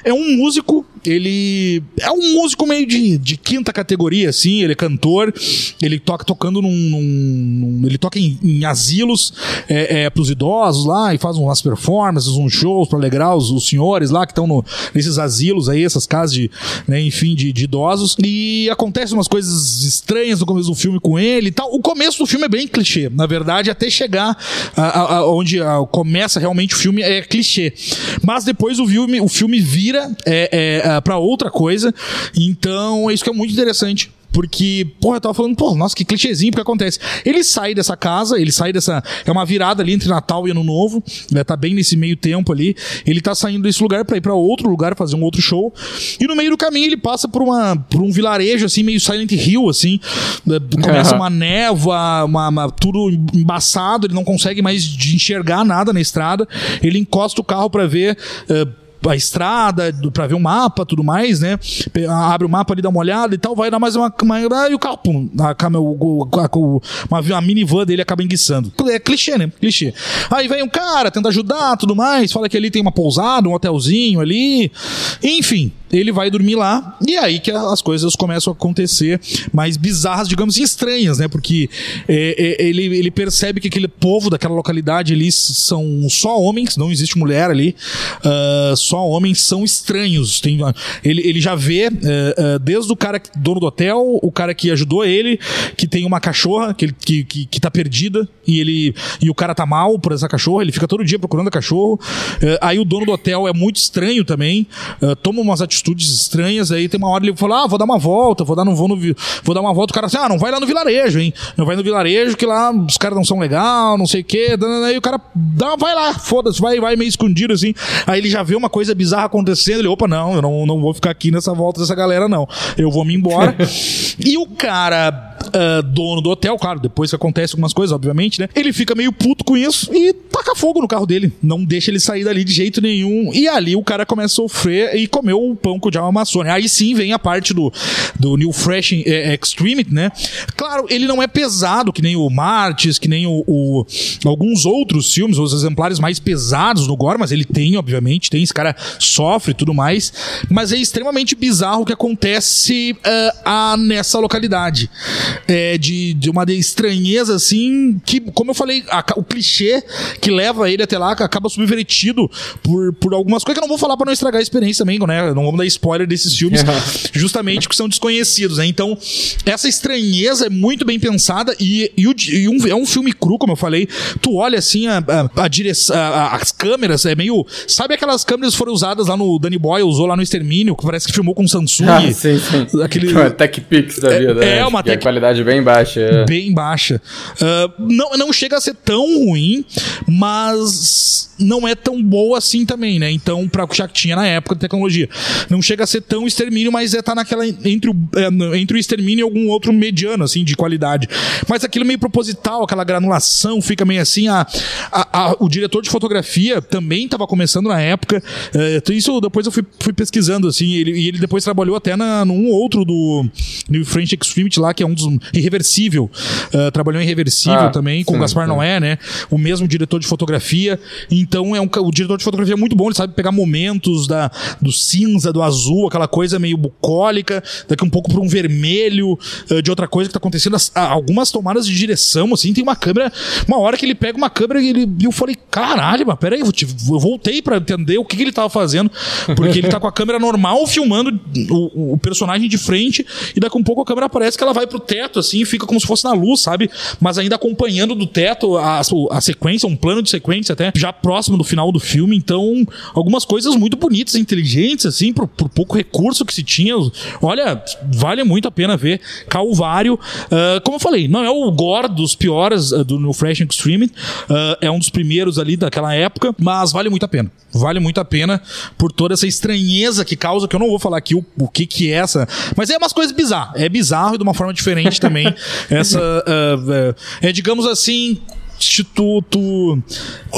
É um músico ele é um músico meio de, de quinta categoria, assim. Ele é cantor, ele toca tocando num. num ele toca em, em asilos é, é, pros idosos lá e faz umas performances, uns shows para alegrar os, os, senhores lá que estão nesses asilos aí, essas casas de, né, enfim, de, de, idosos. E acontecem umas coisas estranhas no começo do filme com ele e tal. O começo do filme é bem clichê, na verdade, até chegar a, a, a onde a, começa realmente o filme é clichê. Mas depois o filme, o filme vira é, é para outra coisa. Então, é isso que é muito interessante. Porque, porra, eu tava falando, pô, nossa, que clichêzinho, porque acontece. Ele sai dessa casa, ele sai dessa. É uma virada ali entre Natal e Ano Novo, né, tá bem nesse meio tempo ali. Ele tá saindo desse lugar para ir para outro lugar, fazer um outro show. E no meio do caminho ele passa por, uma, por um vilarejo, assim, meio Silent Hill, assim. Né, começa uhum. uma névoa, uma, uma, tudo embaçado, ele não consegue mais enxergar nada na estrada. Ele encosta o carro para ver. Uh, a estrada, para ver o mapa, tudo mais, né? Abre o mapa ali, dá uma olhada e tal, vai dar mais uma. uma e o carro, pum, a, o, a, uma, minivan dele acaba enguiçando. É clichê, né? Clichê. Aí vem um cara, tenta ajudar, tudo mais, fala que ali tem uma pousada, um hotelzinho ali. Enfim, ele vai dormir lá, e é aí que as coisas começam a acontecer mais bizarras, digamos estranhas, né? Porque é, é, ele, ele percebe que aquele povo daquela localidade ali são só homens, não existe mulher ali, uh, só homens são estranhos. Tem, ele, ele já vê, uh, uh, desde o cara dono do hotel, o cara que ajudou ele, que tem uma cachorra que, que, que, que tá perdida, e ele e o cara tá mal por essa cachorra, ele fica todo dia procurando a cachorro. aí o dono do hotel é muito estranho também, toma umas atitudes atitudes estranhas. Aí tem uma hora ele falou: Ah, vou dar uma volta, vou dar, não vou no, vou dar uma volta. O cara assim, ah, não vai lá no vilarejo, hein? Não vai no vilarejo que lá os caras não são legal, não sei o quê. Aí o cara dá, vai lá, foda-se, vai, vai meio escondido assim. Aí ele já vê uma coisa bizarra acontecendo. Ele, opa, não, eu não, não vou ficar aqui nessa volta dessa galera, não. Eu vou me embora. [laughs] e o cara uh, dono do hotel, claro, depois que acontece algumas coisas, obviamente, né? Ele fica meio puto com isso e taca fogo no carro dele. Não deixa ele sair dali de jeito nenhum. E ali o cara começa a sofrer e comeu o pão com o Java Amassone. Aí sim vem a parte do, do New Fresh é, Extremity, né? Claro, ele não é pesado que nem o Martis, que nem o, o, alguns outros filmes, os exemplares mais pesados no gore, mas ele tem, obviamente, tem. Esse cara sofre e tudo mais. Mas é extremamente bizarro o que acontece uh, a, nessa localidade é, de, de uma estranheza assim, que, como eu falei, a, o clichê que leva ele até lá acaba subvertido por, por algumas coisas que eu não vou falar para não estragar a experiência também, né? Não vamos dar spoiler desses filmes, [laughs] justamente porque são desconhecidos, né? Então, essa estranheza é muito bem pensada e, e, o, e um, é um filme cru, como eu falei. Tu olha assim, a, a, a direção, as câmeras, é meio. Sabe aquelas câmeras que foram usadas lá no Danny Boy, usou lá no Extermínio, que parece que filmou com Samsung? Ah, sim, sim. Aquele... [laughs] Uma Tech Pix da vida. É, né? é uma tech... qualidade bem baixa. Bem baixa. Uh, não, não chega a ser tão ruim, mas não é tão boa assim também, né? Então, pra já que tinha na época de tecnologia. Não chega a ser tão extermínio, mas é tá naquela. Entre o, é, entre o extermínio e algum outro mediano, assim, de qualidade. Mas aquilo meio proposital, aquela granulação, fica meio assim. A, a, a o diretor de fotografia também estava começando na época. Uh, isso depois eu fui, fui pesquisando, assim, ele, e ele depois trabalhou até na, num outro do New French Extremity lá, que é um dos Irreversível. Uh, trabalhou em Irreversível ah, também, com sim, Gaspar sim. Noé, né? O mesmo diretor de fotografia. Então é um, o diretor de fotografia é muito bom, ele sabe pegar momentos da, do cinza, do azul, aquela coisa meio bucólica, daqui um pouco para um vermelho, uh, de outra coisa que tá acontecendo. As, algumas tomadas de direção, assim, tem uma câmera. Uma hora que ele pega uma câmera e ele, eu falei, caralho, mas peraí, eu, eu voltei para entender o que, que ele tava fazendo, porque ele tá com a câmera normal filmando o, o personagem de frente, e daqui um pouco a câmera parece que ela vai pro teto teto, assim, fica como se fosse na luz, sabe? Mas ainda acompanhando do teto a, a sequência, um plano de sequência até, já próximo do final do filme, então algumas coisas muito bonitas, inteligentes, assim, por, por pouco recurso que se tinha. Olha, vale muito a pena ver. Calvário, uh, como eu falei, não é o gore dos piores uh, do, no Fresh Extreme, uh, é um dos primeiros ali daquela época, mas vale muito a pena. Vale muito a pena por toda essa estranheza que causa, que eu não vou falar aqui o, o que que é essa, mas é umas coisas bizarras. É bizarro e de uma forma diferente também. [laughs] essa, é digamos assim, instituto.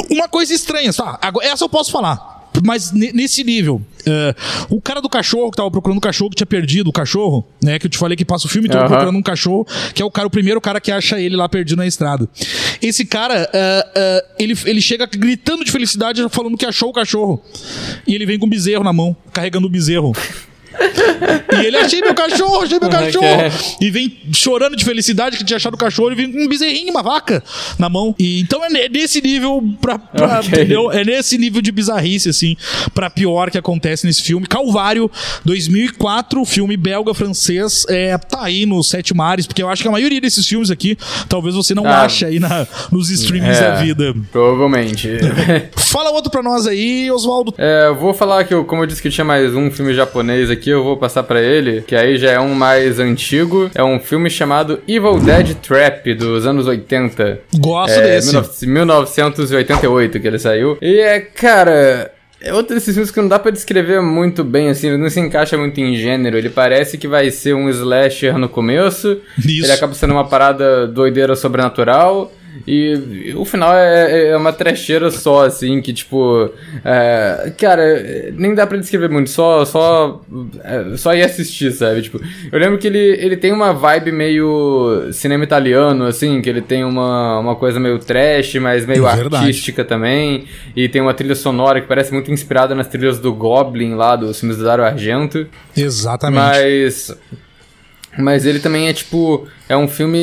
Uma coisa estranha, tá? Essa eu posso falar mas nesse nível. Uh, o cara do cachorro que tava procurando o cachorro que tinha perdido o cachorro, né? Que eu te falei que passa o filme todo uhum. procurando um cachorro, que é o cara, o primeiro cara que acha ele lá perdido na estrada. Esse cara, uh, uh, ele, ele chega gritando de felicidade, falando que achou o cachorro. E ele vem com um bezerro na mão, carregando o bezerro e ele achei meu cachorro, achei meu cachorro. E vem chorando de felicidade que tinha achado o cachorro e vem com um bezerrinho, uma vaca na mão. E então é nesse nível pra, pra okay. entendeu? É nesse nível de bizarrice assim, para pior que acontece nesse filme. Calvário 2004, filme belga francês, é tá aí nos sete mares, porque eu acho que a maioria desses filmes aqui, talvez você não ah, ache aí na, nos streamings é, da vida. Provavelmente. [laughs] Fala outro pra nós aí, Oswaldo. É, eu vou falar que eu, como eu disse que tinha mais um filme japonês aqui aqui eu vou passar para ele, que aí já é um mais antigo. É um filme chamado Evil Dead Trap, dos anos 80. Gosto é, desse. 1988 que ele saiu. E é, cara. É outro desses filmes que não dá para descrever muito bem, assim, ele não se encaixa muito em gênero. Ele parece que vai ser um slasher no começo. Isso. Ele acaba sendo uma parada doideira sobrenatural. E o final é, é uma trecheira só, assim, que tipo. É, cara, nem dá pra descrever muito, só, só, é, só ir assistir, sabe? Tipo, eu lembro que ele, ele tem uma vibe meio cinema italiano, assim, que ele tem uma, uma coisa meio trash, mas meio artística também. E tem uma trilha sonora que parece muito inspirada nas trilhas do Goblin lá, dos filmes do Dario Argento. Exatamente. Mas mas ele também é tipo. É um filme.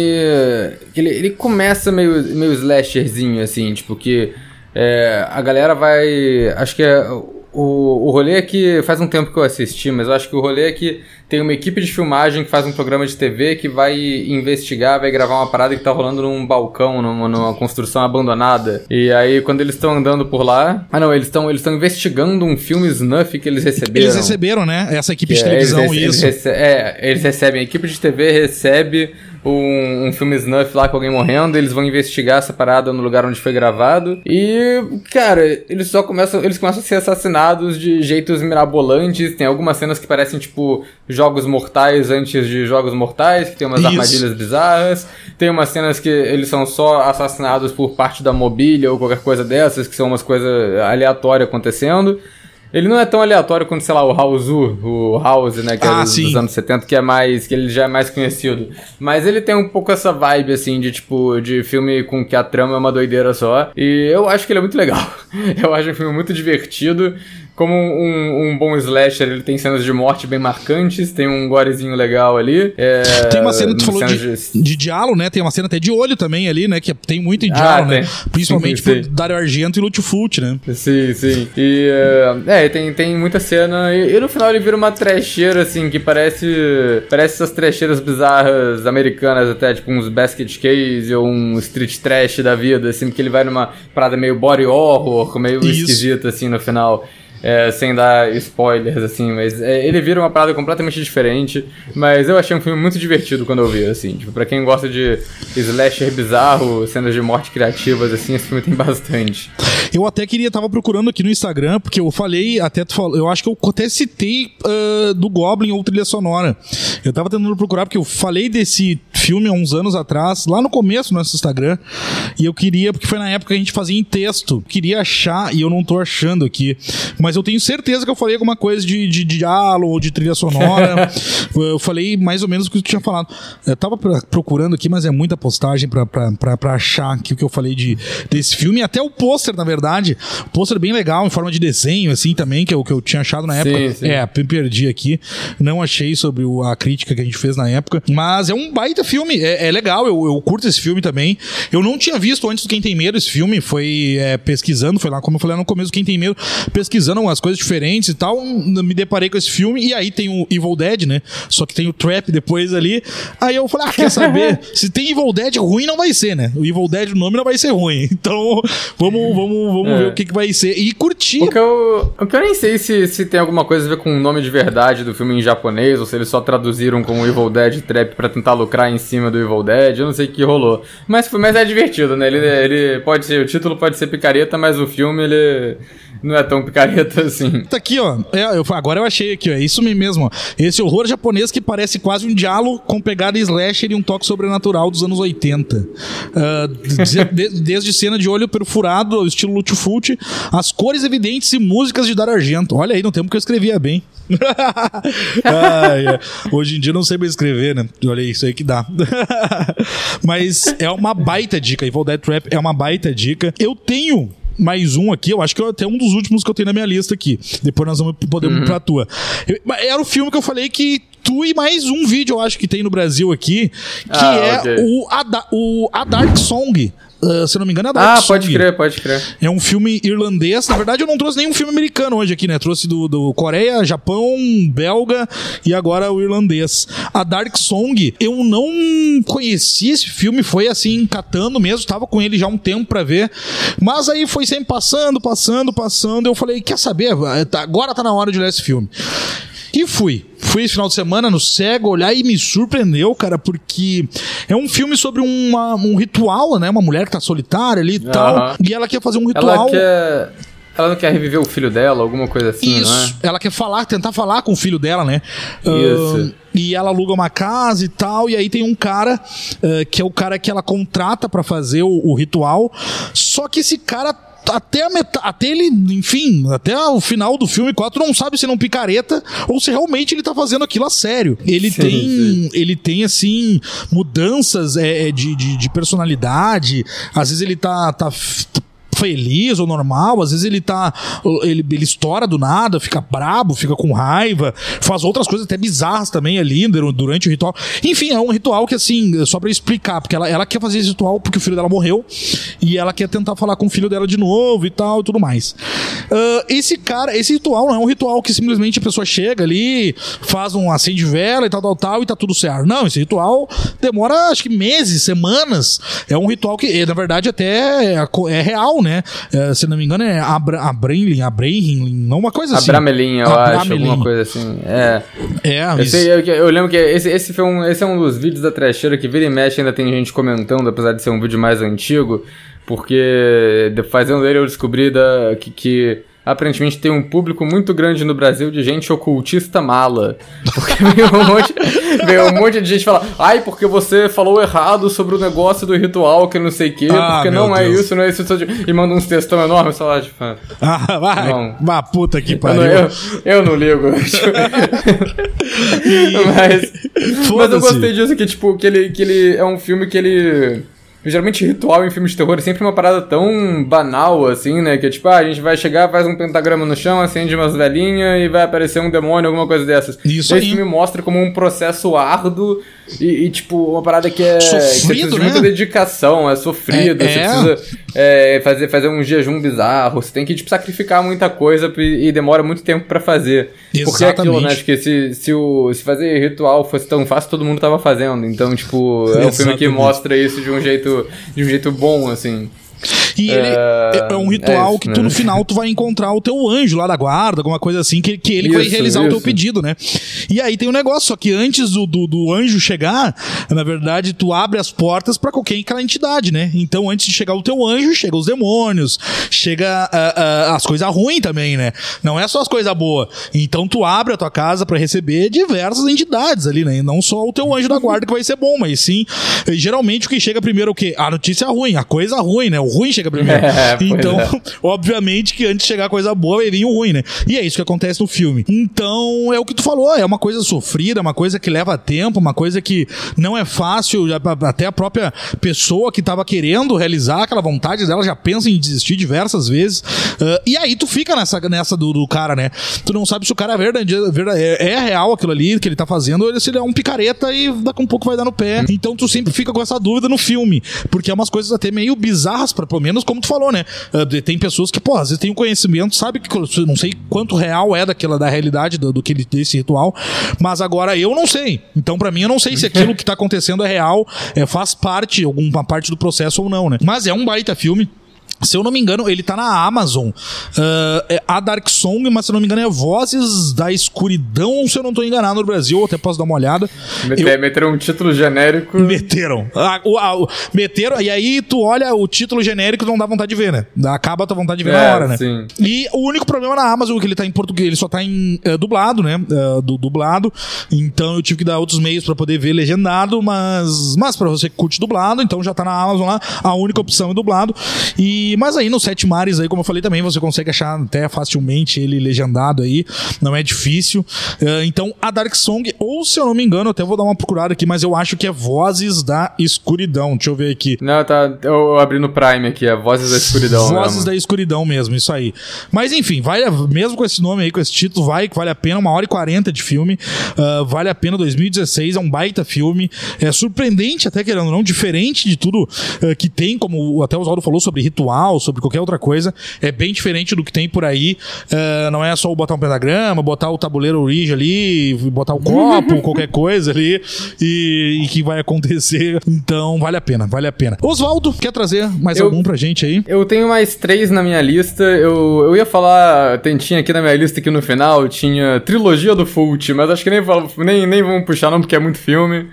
ele, ele começa meio, meio slasherzinho, assim, tipo, que é, a galera vai. Acho que é o, o rolê é que faz um tempo que eu assisti, mas eu acho que o rolê é que tem uma equipe de filmagem que faz um programa de TV que vai investigar, vai gravar uma parada que tá rolando num balcão, numa, numa construção abandonada. E aí, quando eles estão andando por lá. Ah, não, eles estão eles investigando um filme snuff que eles receberam. Eles receberam, né? Essa equipe que de televisão, eles, isso. Eles é, eles recebem, a equipe de TV recebe um, um filme snuff lá com alguém morrendo, eles vão investigar essa parada no lugar onde foi gravado. E, cara, eles só começam, eles começam a ser assassinados de jeitos mirabolantes. Tem algumas cenas que parecem tipo jogos mortais antes de jogos mortais, que tem umas Isso. armadilhas bizarras. Tem umas cenas que eles são só assassinados por parte da mobília ou qualquer coisa dessas, que são umas coisas aleatórias acontecendo. Ele não é tão aleatório quanto, sei lá, o Houseu, o House, né, que é ah, é dos, dos, anos 70, que é mais, que ele já é mais conhecido. Mas ele tem um pouco essa vibe, assim, de tipo, de filme com que a trama é uma doideira só. E eu acho que ele é muito legal. [laughs] Eu acho um filme muito divertido como um, um, bom slasher, ele tem cenas de morte bem marcantes, tem um gorezinho legal ali. É, tem uma cena, tu falou de, de... de diálogo, né? Tem uma cena até de olho também ali, né? Que tem muito em diálogo, ah, né? Principalmente sim, por Dario Argento e Lutfult, né? Sim, sim. E, uh, é, tem, tem muita cena. E, e, no final ele vira uma trecheira, assim, que parece. Parece essas trecheiras bizarras americanas, até, tipo uns basket case ou um street trash da vida, assim, que ele vai numa parada meio body horror, meio Isso. esquisita, assim, no final é, sem dar spoilers, assim, mas é, ele vira uma parada completamente diferente. Mas eu achei um filme muito divertido quando eu vi, assim. Tipo, pra quem gosta de slasher bizarro, cenas de morte criativas, assim, esse filme tem [laughs] bastante. Eu até queria, tava procurando aqui no Instagram, porque eu falei, até tu falou, eu acho que eu até citei uh, do Goblin ou trilha sonora. Eu tava tentando procurar, porque eu falei desse filme há uns anos atrás, lá no começo no nosso Instagram, e eu queria, porque foi na época que a gente fazia em texto, queria achar, e eu não tô achando aqui, mas eu tenho certeza que eu falei alguma coisa de, de, de diálogo ou de trilha sonora. [laughs] eu falei mais ou menos o que tu tinha falado. Eu tava procurando aqui, mas é muita postagem pra, pra, pra, pra achar aqui o que eu falei de, desse filme. Até o pôster, na verdade. O pôster bem legal, em forma de desenho, assim, também, que é o que eu tinha achado na época. Sim, sim. É, me perdi aqui. Não achei sobre a crítica que a gente fez na época. Mas é um baita filme, é, é legal, eu, eu curto esse filme também. Eu não tinha visto antes do Quem Tem Medo esse filme, foi é, pesquisando, foi lá, como eu falei no começo Quem Tem Medo, pesquisando umas coisas diferentes e tal, me deparei com esse filme, e aí tem o Evil Dead, né? Só que tem o Trap depois ali. Aí eu falei, ah, quer saber? [laughs] Se tem Evil Dead, ruim não vai ser, né? O Evil Dead, o nome não vai ser ruim. [laughs] Então, vamos, vamos, vamos é. ver o que, que vai ser. E curtir. O que, eu, eu nem sei se, se tem alguma coisa a ver com o nome de verdade do filme em japonês, ou se eles só traduziram como Evil Dead Trap pra tentar lucrar em cima do Evil Dead, eu não sei o que rolou. Mas, mas é divertido, né? Ele, ele pode ser, o título pode ser picareta, mas o filme, ele não é tão picareta assim. Tá aqui, ó. É, eu, agora eu achei aqui, ó. É isso mesmo, ó. Esse horror japonês que parece quase um diálogo com pegada slasher e um toque sobrenatural dos anos 80. Uh, ah, de, [laughs] de, desde cena de olho perfurado, ao estilo Lutfult, as cores evidentes e músicas de Dar Argento. Olha aí, no tempo que eu escrevia bem. [laughs] ah, Hoje em dia eu não sei mais escrever, né? Olha isso aí que dá. [laughs] Mas é uma baita dica. Evil Dead Trap é uma baita dica. Eu tenho mais um aqui, eu acho que é até um dos últimos que eu tenho na minha lista aqui. Depois nós vamos poder uhum. ir pra tua. Eu, era o filme que eu falei que tu e mais um vídeo, eu acho que tem no Brasil aqui, que ah, é okay. o, a, o A Dark Song. Uh, se não me engano, é Dark Ah, pode crer, pode crer. É um filme irlandês. Na verdade, eu não trouxe nenhum filme americano hoje aqui, né? Trouxe do, do Coreia, Japão, belga e agora o irlandês. A Dark Song, eu não conheci esse filme, foi assim, catando mesmo, tava com ele já um tempo pra ver. Mas aí foi sempre passando, passando, passando. Eu falei, quer saber? Agora tá na hora de ler esse filme. E fui. Fui esse final de semana no Cego olhar e me surpreendeu, cara, porque é um filme sobre uma, um ritual, né? Uma mulher que tá solitária ali e uhum. tal. E ela quer fazer um ritual. Ela quer. Ela não quer reviver o filho dela, alguma coisa assim, Isso. É? Ela quer falar, tentar falar com o filho dela, né? Isso. Uh, e ela aluga uma casa e tal, e aí tem um cara uh, que é o cara que ela contrata para fazer o, o ritual. Só que esse cara até a metade, até ele, enfim, até o final do filme 4 não sabe se não picareta ou se realmente ele tá fazendo aquilo a sério. Ele sim, tem, sim. ele tem assim mudanças é, é de, de, de, personalidade. Às vezes ele tá, tá feliz ou normal, às vezes ele tá. Ele, ele estoura do nada, fica brabo, fica com raiva, faz outras coisas até bizarras também ali durante o ritual. Enfim, é um ritual que, assim, só pra explicar, porque ela, ela quer fazer esse ritual porque o filho dela morreu e ela quer tentar falar com o filho dela de novo e tal e tudo mais. Uh, esse cara, esse ritual não é um ritual que simplesmente a pessoa chega ali, faz um acende vela e tal, tal, tal e tá tudo certo. Não, esse ritual demora acho que meses, semanas. É um ritual que, na verdade, até é, é real, né? É, se não me engano, é Abra Abramelin, Abramelin, não uma coisa assim. Abramelin, eu Abramelin. acho, alguma coisa assim. É. É, eu, sei, eu, eu, lembro que esse, esse, foi um, esse é um dos vídeos da trecheira que vira e mexe ainda tem gente comentando, apesar de ser um vídeo mais antigo, porque fazendo ele eu descobri da, que, que aparentemente tem um público muito grande no Brasil de gente ocultista mala. Porque veio um monte, veio um monte de gente falar, ai, porque você falou errado sobre o negócio do ritual, que não sei o quê, ah, porque não é Deus. é isso, não é isso. E manda uns textão enormes, sei lá, tipo. [laughs] Ah, vai, não. Vá, puta que pariu. Eu, eu, eu não ligo. [laughs] [laughs] mas, mas eu gostei disso, que, tipo, que ele, que ele é um filme que ele Geralmente ritual em filmes de terror é sempre uma parada tão banal, assim, né? Que é tipo, ah, a gente vai chegar, faz um pentagrama no chão, acende umas velhinhas e vai aparecer um demônio, alguma coisa dessas. Isso Esse aí. filme mostra como um processo árduo e, e, tipo, uma parada que é. Sofrido, que né? muita dedicação, é sofrido. É, você é. precisa é, fazer, fazer um jejum bizarro, você tem que, tipo, sacrificar muita coisa e, e demora muito tempo para fazer. Exatamente. Porque é aquilo, né? Acho que se, se, o, se fazer ritual fosse tão fácil, todo mundo tava fazendo. Então, tipo, é um filme que mostra isso de um jeito, de um jeito bom, assim. E ele é, é um ritual é isso, que tu né? no final tu vai encontrar o teu anjo lá da guarda, alguma coisa assim, que, que ele isso, vai realizar isso. o teu pedido, né? E aí tem um negócio, só que antes do, do, do anjo chegar, na verdade, tu abre as portas para qualquer aquela entidade, né? Então antes de chegar o teu anjo, chega os demônios, chega uh, uh, as coisas ruins também, né? Não é só as coisas boas. Então tu abre a tua casa para receber diversas entidades ali, né? E não só o teu anjo da guarda que vai ser bom, mas sim, geralmente o que chega primeiro é o quê? A notícia ruim, a coisa ruim, né? O ruim chega primeiro. [laughs] É, então, é. [laughs] obviamente que antes de chegar a coisa boa vai vir o ruim, né? E é isso que acontece no filme. Então, é o que tu falou, é uma coisa sofrida, uma coisa que leva tempo, uma coisa que não é fácil, até a própria pessoa que tava querendo realizar aquela vontade dela já pensa em desistir diversas vezes. Uh, e aí tu fica nessa, nessa do, do, cara, né? Tu não sabe se o cara é verdade, é, é real aquilo ali que ele tá fazendo, ou se ele é um picareta e daqui um pouco vai dar no pé. Então tu sempre fica com essa dúvida no filme, porque é umas coisas até meio bizarras, pra, pelo menos como tu falou, né? Uh, tem pessoas que, pô, às vezes tem um conhecimento, sabe que não sei quanto real é daquela da realidade do, do que ele desse ritual, mas agora eu não sei. Então para mim eu não sei se aquilo que tá acontecendo é real, é, faz parte, alguma parte do processo ou não, né? Mas é um baita filme. Se eu não me engano, ele tá na Amazon. Uh, é a Dark Song, mas se eu não me engano, é Vozes da Escuridão, se eu não tô enganado no Brasil, até posso dar uma olhada. Eu... Meteram um título genérico. Meteram. Ah, o, ah, meteram, e aí tu olha o título genérico não dá vontade de ver, né? Acaba a tua vontade de ver é, na hora, né? Sim. E o único problema na Amazon é que ele tá em português, ele só tá em uh, dublado, né? Uh, do, dublado. Então eu tive que dar outros meios para poder ver legendado, mas, mas para você que curte dublado, então já tá na Amazon lá, a única opção é dublado. E mas aí nos Sete Mares, aí, como eu falei também, você consegue achar até facilmente ele legendado aí. Não é difícil. Uh, então, a Dark Song, ou se eu não me engano, até vou dar uma procurada aqui, mas eu acho que é Vozes da Escuridão. Deixa eu ver aqui. Não, tá. Eu abri no Prime aqui, é Vozes da Escuridão. Vozes mesmo. da Escuridão mesmo, isso aí. Mas enfim, vale, mesmo com esse nome aí, com esse título, vai que vale a pena. Uma hora e quarenta de filme. Uh, vale a pena 2016, é um baita filme. É surpreendente, até querendo não, diferente de tudo uh, que tem, como até o Oswaldo falou sobre ritual sobre qualquer outra coisa. É bem diferente do que tem por aí. Uh, não é só botar um pentagrama, botar o tabuleiro origem ali, botar o copo, [laughs] qualquer coisa ali, e, e, que vai acontecer. Então, vale a pena, vale a pena. Oswaldo, quer trazer mais eu, algum pra gente aí? Eu tenho mais três na minha lista. Eu, eu ia falar, tem, tinha aqui na minha lista aqui no final, tinha trilogia do Fult, mas acho que nem, nem, nem vamos puxar não, porque é muito filme.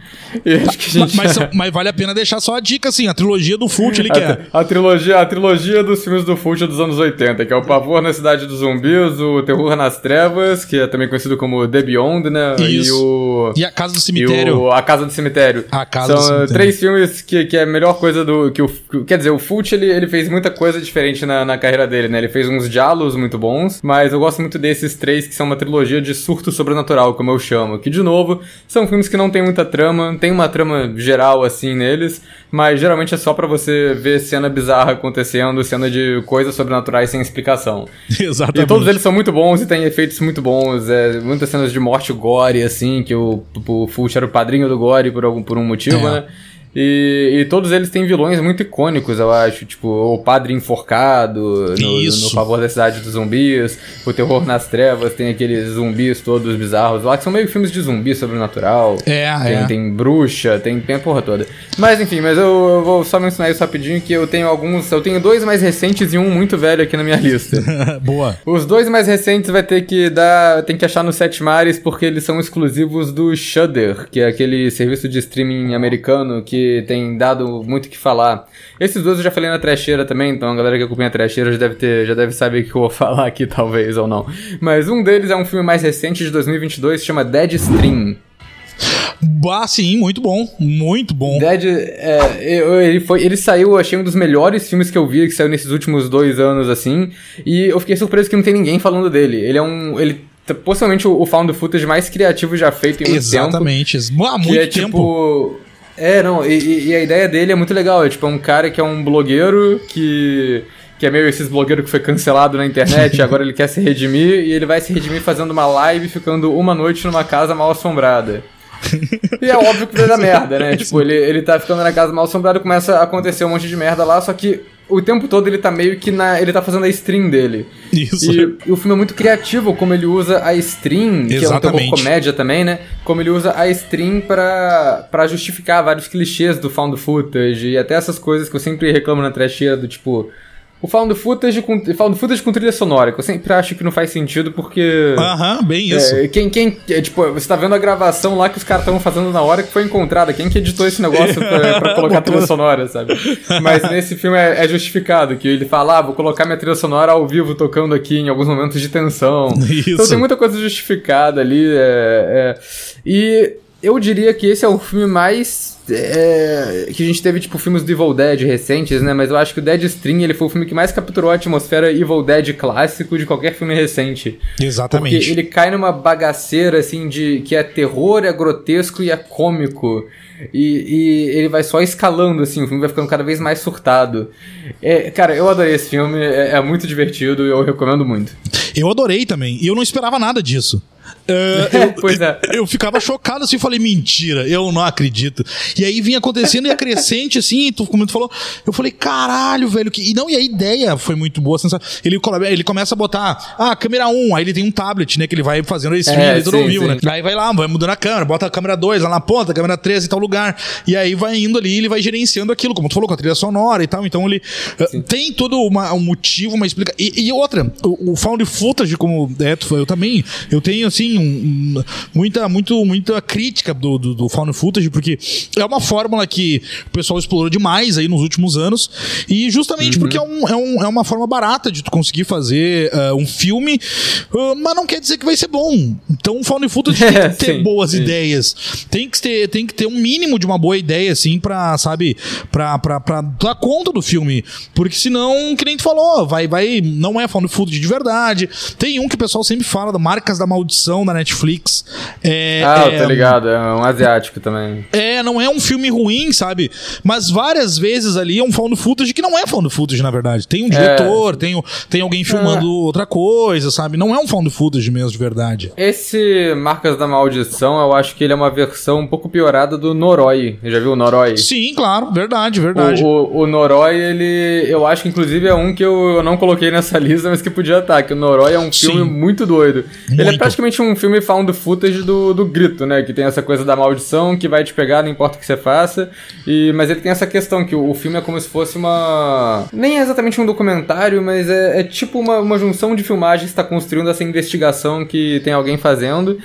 E acho que a gente... mas, mas, mas, vale a pena deixar só a dica, assim, a trilogia do Fult ele quer. A, a trilogia, a trilogia trilogia dos filmes do Fulci dos anos 80, que é o Pavor na Cidade dos Zumbis, o Terror nas Trevas, que é também conhecido como The Beyond, né? Isso. E o... E a Casa do Cemitério. O... A Casa do Cemitério. A Casa São do Cemitério. três filmes que, que é a melhor coisa do... que o Quer dizer, o Fulci, ele, ele fez muita coisa diferente na, na carreira dele, né? Ele fez uns diálogos muito bons, mas eu gosto muito desses três que são uma trilogia de surto sobrenatural, como eu chamo. Que, de novo, são filmes que não tem muita trama, tem uma trama geral, assim, neles, mas geralmente é só para você ver cena bizarra acontecendo, cena de coisas sobrenaturais sem explicação. [laughs] Exatamente. E todos eles são muito bons e têm efeitos muito bons. É, muitas cenas de morte gore, assim, que o, o Fulch era o padrinho do gore por, algum, por um motivo, é. né? E, e, todos eles têm vilões muito icônicos, eu acho. Tipo, o Padre Enforcado, no, no, Favor da Cidade dos Zumbis, o Terror nas Trevas, tem aqueles zumbis todos bizarros lá, que são meio filmes de zumbi sobrenatural. É, tem, é. Tem bruxa, tem, tem a porra toda. Mas enfim, mas eu, eu, vou só mencionar isso rapidinho, que eu tenho alguns... Eu tenho dois mais recentes e um muito velho aqui na minha lista. [laughs] Boa. Os dois mais recentes vai ter que dar... Tem que achar no Sete Mares, porque eles são exclusivos do Shudder, que é aquele serviço de streaming americano que tem dado muito o que falar. Esses dois eu já falei na trecheira também, então a galera que acompanha a trecheira já deve, ter, já deve saber o que eu vou [laughs] falar aqui, talvez, ou não. Mas um deles é um filme mais recente de 2022, se chama Dead Stream. Ah, sim, muito bom. Muito bom. Dead, é, ele, foi, ele saiu, achei um dos melhores filmes que eu vi, que saiu nesses últimos dois anos, assim. E eu fiquei surpreso que não tem ninguém falando dele. Ele é um. Ele possivelmente o, o found footage mais criativo já feito em muito Exatamente. tempo. Exatamente. Há muito é, tempo. Tipo, é, não, e, e, a ideia dele é muito legal. É tipo, é um cara que é um blogueiro que. Que é meio esses blogueiros que foi cancelado na internet, [laughs] agora ele quer se redimir, e ele vai se redimir fazendo uma live ficando uma noite numa casa mal assombrada. [laughs] e é óbvio que vai dar [laughs] merda, né? tipo, ele, ele tá ficando na casa mal assombrada, começa a acontecer um monte de merda lá, só que o tempo todo ele tá meio que na. Ele tá fazendo a stream dele. Isso. E, e o filme é muito criativo, como ele usa a stream, que é um terror comédia também, né? Como ele usa a stream pra, pra justificar vários clichês do found footage e até essas coisas que eu sempre reclamo na trecheira do tipo o found footage com, found footage com trilha sonora, que eu sempre acho que não faz sentido porque. Aham, bem isso. É, quem, quem, é, tipo, você tá vendo a gravação lá que os caras estavam fazendo na hora que foi encontrada. Quem que editou esse negócio pra, pra [laughs] colocar trilha sonora, sabe? Mas nesse filme é, é, justificado, que ele fala, ah, vou colocar minha trilha sonora ao vivo tocando aqui em alguns momentos de tensão. Isso. [laughs] Então tem muita coisa justificada ali. É, é, e eu diria que esse é o filme mais. É, que a gente teve, tipo, filmes do Evil Dead recentes, né? Mas eu acho que o Dead String ele foi o filme que mais capturou a atmosfera Evil Dead clássico de qualquer filme recente. Exatamente. Porque ele cai numa bagaceira, assim, de que é terror, é grotesco e é cômico. E, e, ele vai só escalando, assim, o filme vai ficando cada vez mais surtado. É, cara, eu adorei esse filme, é, é muito divertido e eu recomendo muito. Eu adorei também, e eu não esperava nada disso. [laughs] Uh, eu, pois é. Eu, eu, ficava chocado assim, falei, mentira, eu não acredito. E aí vinha acontecendo e a crescente, assim, tu, como tu falou, eu falei, caralho, velho. Que... E não, e a ideia foi muito boa. Assim, ele, ele começa a botar, ah, câmera 1, aí ele tem um tablet, né, que ele vai fazendo esse stream é, todo ao vivo, né? Aí vai lá, vai mudando a câmera, bota a câmera 2 lá na ponta, a câmera 3 em tal lugar. E aí vai indo ali, ele vai gerenciando aquilo, como tu falou, com a trilha sonora e tal. Então ele uh, tem todo uma, um motivo, uma explicação. E, e, outra, o, o found footage, como é, eu também, eu tenho assim, um, muita, muito, muita crítica do, do, do Found Footage, porque é uma fórmula que o pessoal explorou demais aí nos últimos anos, e justamente uhum. porque é, um, é, um, é uma forma barata de tu conseguir fazer uh, um filme, uh, mas não quer dizer que vai ser bom. Então o Found Footage [laughs] tem que ter sim, boas sim. ideias, tem que, ter, tem que ter um mínimo de uma boa ideia, assim, pra, sabe, pra, pra, pra dar conta do filme, porque senão, que nem tu falou, vai, vai, não é Found Footage de verdade. Tem um que o pessoal sempre fala, da Marcas da Maldição, da Netflix. É, ah, é, tô ligado, é um asiático também. É, não é um filme ruim, sabe? Mas várias vezes ali é um found footage que não é found footage, na verdade. Tem um é. diretor, é. tem, tem alguém filmando é. outra coisa, sabe? Não é um found footage mesmo, de verdade. Esse Marcas da Maldição, eu acho que ele é uma versão um pouco piorada do Noroi. Já viu o Noroi? Sim, claro, verdade, verdade. O, o, o Noroi, ele. Eu acho que inclusive é um que eu, eu não coloquei nessa [laughs] lista, mas que podia estar, que o Noroi é um filme Sim. muito doido. Muito. Ele é praticamente um filme found footage do, do grito, né? Que tem essa coisa da maldição que vai te pegar, não importa o que você faça. E, mas ele tem essa questão que o, o filme é como se fosse uma. Nem é exatamente um documentário, mas é, é tipo uma, uma junção de filmagens que está construindo essa investigação que tem alguém fazendo.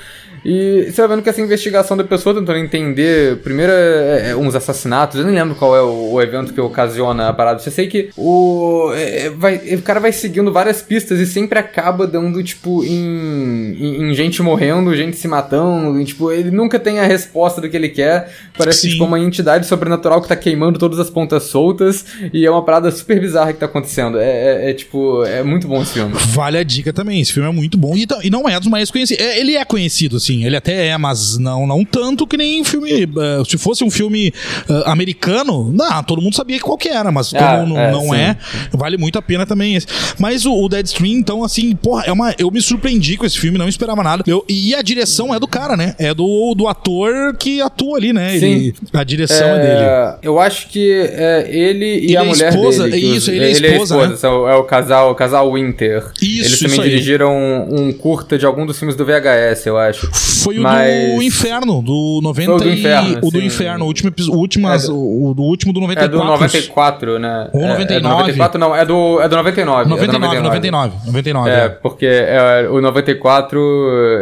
E você vai vendo que essa investigação da pessoa tentando entender, primeiro, é, é, uns assassinatos, eu nem lembro qual é o, o, evento que ocasiona a parada. Eu sei que o, é, vai, o cara vai seguindo várias pistas e sempre acaba dando, tipo, em, em, em gente morrendo, gente se matando, e, tipo, ele nunca tem a resposta do que ele quer. Parece Sim. tipo uma entidade sobrenatural que tá queimando todas as pontas soltas e é uma parada super bizarra que tá acontecendo. É, é, é tipo, é muito bom esse filme. Vale a dica também, esse filme é muito bom e, e não é dos mais conhecidos. É, ele é conhecido, assim, ele até é, mas não, não tanto que nem filme. Uh, se fosse um filme uh, americano, não, todo mundo sabia qual que era, mas como ah, não, é, não é, vale muito a pena também esse. Mas o, o Deadstream, então, assim, porra, é uma, eu me surpreendi com esse filme, não esperava nada. Eu, e a direção é do cara, né? É do, do ator que atua ali, né? Ele, a direção é, é, dele. Eu acho que é ele e ele a é mulher esposa, dele. Isso, ele, é ele é esposa, né? é, o, casal, o casal Winter. Isso, Eles também dirigiram um, um curta de algum dos filmes do VHS, eu acho. Foi o Mas... do Inferno, do 90 o do Inferno, o do Inferno, o último últimas, é do... o, do último do 94. É do 94, né? Ou 99. É, é do 94 não, é do, é do 99. 99, é 99, 99. 99 é, é, porque é, o 94,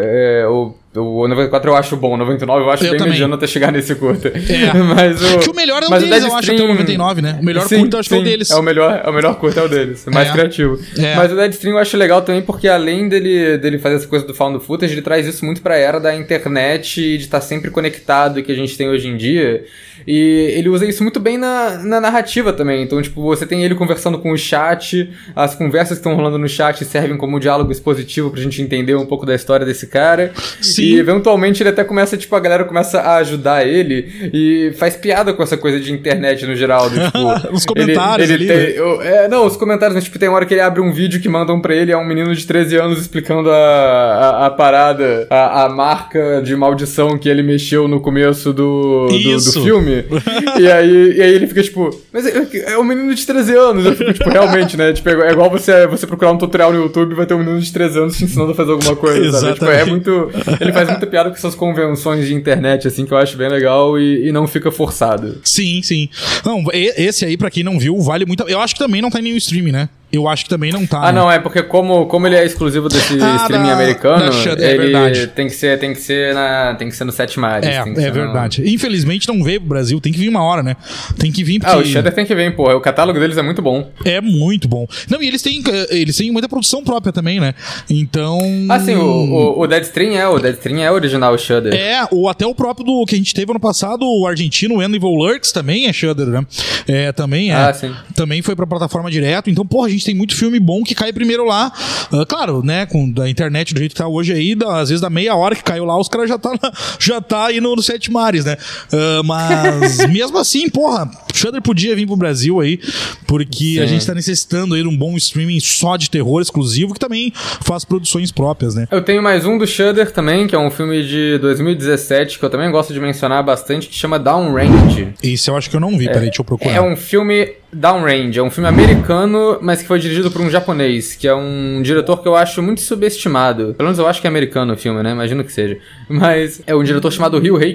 é, o o 94 eu acho bom, o 99 eu acho eu bem também. mediano até chegar nesse curta. É. [laughs] Mas o, que o melhor é o deles, eu acho, até o 99, né? O melhor sim, curta eu acho sim, que é o deles. É o melhor, é o melhor curta é o deles, mais é. criativo. É. Mas o Deadstream eu acho legal também porque além dele, dele fazer essa coisa do found footage, ele traz isso muito pra era da internet e de estar tá sempre conectado que a gente tem hoje em dia. E ele usa isso muito bem na, na narrativa também. Então, tipo, você tem ele conversando com o chat, as conversas que estão rolando no chat servem como diálogo expositivo pra gente entender um pouco da história desse cara. Sim. E eventualmente ele até começa, tipo, a galera começa a ajudar ele e faz piada com essa coisa de internet no geral. Do, tipo, [laughs] os comentários ele, ele ali, tem, né? é, Não, os comentários, mas, tipo, tem uma hora que ele abre um vídeo que mandam pra ele, é um menino de 13 anos explicando a, a, a parada, a, a marca de maldição que ele mexeu no começo do, do, do filme filme. e, aí, e aí ele fica tipo, mas é, é um menino de 13 anos. Eu fico tipo, realmente, né? Tipo, é igual você, você procurar um tutorial no YouTube e vai ter um menino de 13 anos te ensinando a fazer alguma coisa, sabe? Tipo, é muito. Ele faz muita piada com essas convenções de internet, assim, que eu acho bem legal e, e não fica forçado. Sim, sim. Não, esse aí, pra quem não viu, vale muito. Eu acho que também não tá em nenhum stream, né? Eu acho que também não tá. Ah, né? não, é porque como, como ele é exclusivo desse Ah, streaming da- americano, da Shudder, é ele verdade. tem que ser, tem que ser na, tem que ser no Sete Mares. É, é ser no- verdade. Infelizmente não veio pro Brasil, tem que vir uma hora, né? Tem que vir porque Ah, o Shudder tem que vir, porra. O catálogo deles é muito bom. é muito bom. Não, e eles têm, eh, eles têm muita produção própria também, né? Então. Ah, sim, o, o, o Deadstream é, o Deadstream é original Shudder. É, ou até o próprio do que a gente teve ano passado, o argentino o Lurks também é Shudder, né? É, também é. Ah, sim. Também foi pra plataforma direto. Então, porra, a gente tem muito filme bom que cai primeiro lá. Ah, claro, né, com da internet do jeito que tá hoje aí, da- às vezes da meia hora que caiu lá, os caras já tá, já tá aí no, no Sete Mares, né? Ah, mas [laughs] mesmo assim, porra, Shudder podia vir pro Brasil aí, porque a Sim. gente tá necessitando aí de um bom streaming só de terror exclusivo que também faz produções próprias, né? Eu tenho mais um do Shudder também, que é um filme de 2017, que eu também gosto de mencionar bastante, que chama Downrange. Esse eu acho que eu não vi, peraí, deixa eu procurar. É um filme Downrange, é um filme americano, mas que foi dirigido por um japonês, que é um diretor que eu acho muito subestimado. Pelo menos eu acho que é americano o filme, né? Imagino que seja. Mas é um diretor chamado Ryuhei,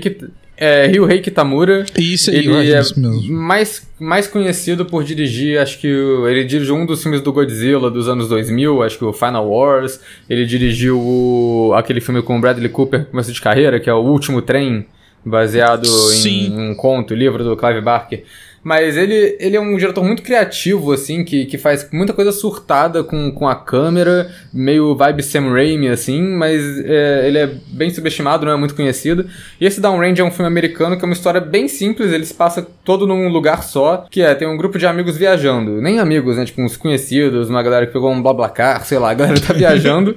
é, Ryuhei Kitamura. Isso aí, ele é isso mesmo. mais, mais conhecido por dirigir, acho que o- ele dirigiu um dos filmes do Godzilla dos anos 2000, acho que o Final Wars. Ele dirigiu o- aquele filme com o Bradley Cooper, começo de carreira, que é o Último Trem, baseado Sim. em um conto, livro do Clive Barker. Mas ele, ele é um diretor muito criativo, assim, que, que faz muita coisa surtada com, com a câmera, meio vibe Sam Raimi, assim, mas é, ele é bem subestimado, não é muito conhecido. E esse Downrange é um filme americano que é uma história bem simples, ele se passa todo num lugar só, que é, tem um grupo de amigos viajando. Nem amigos, né, tipo uns conhecidos, uma galera que pegou um BlaBlaCar, sei lá, a galera tá viajando.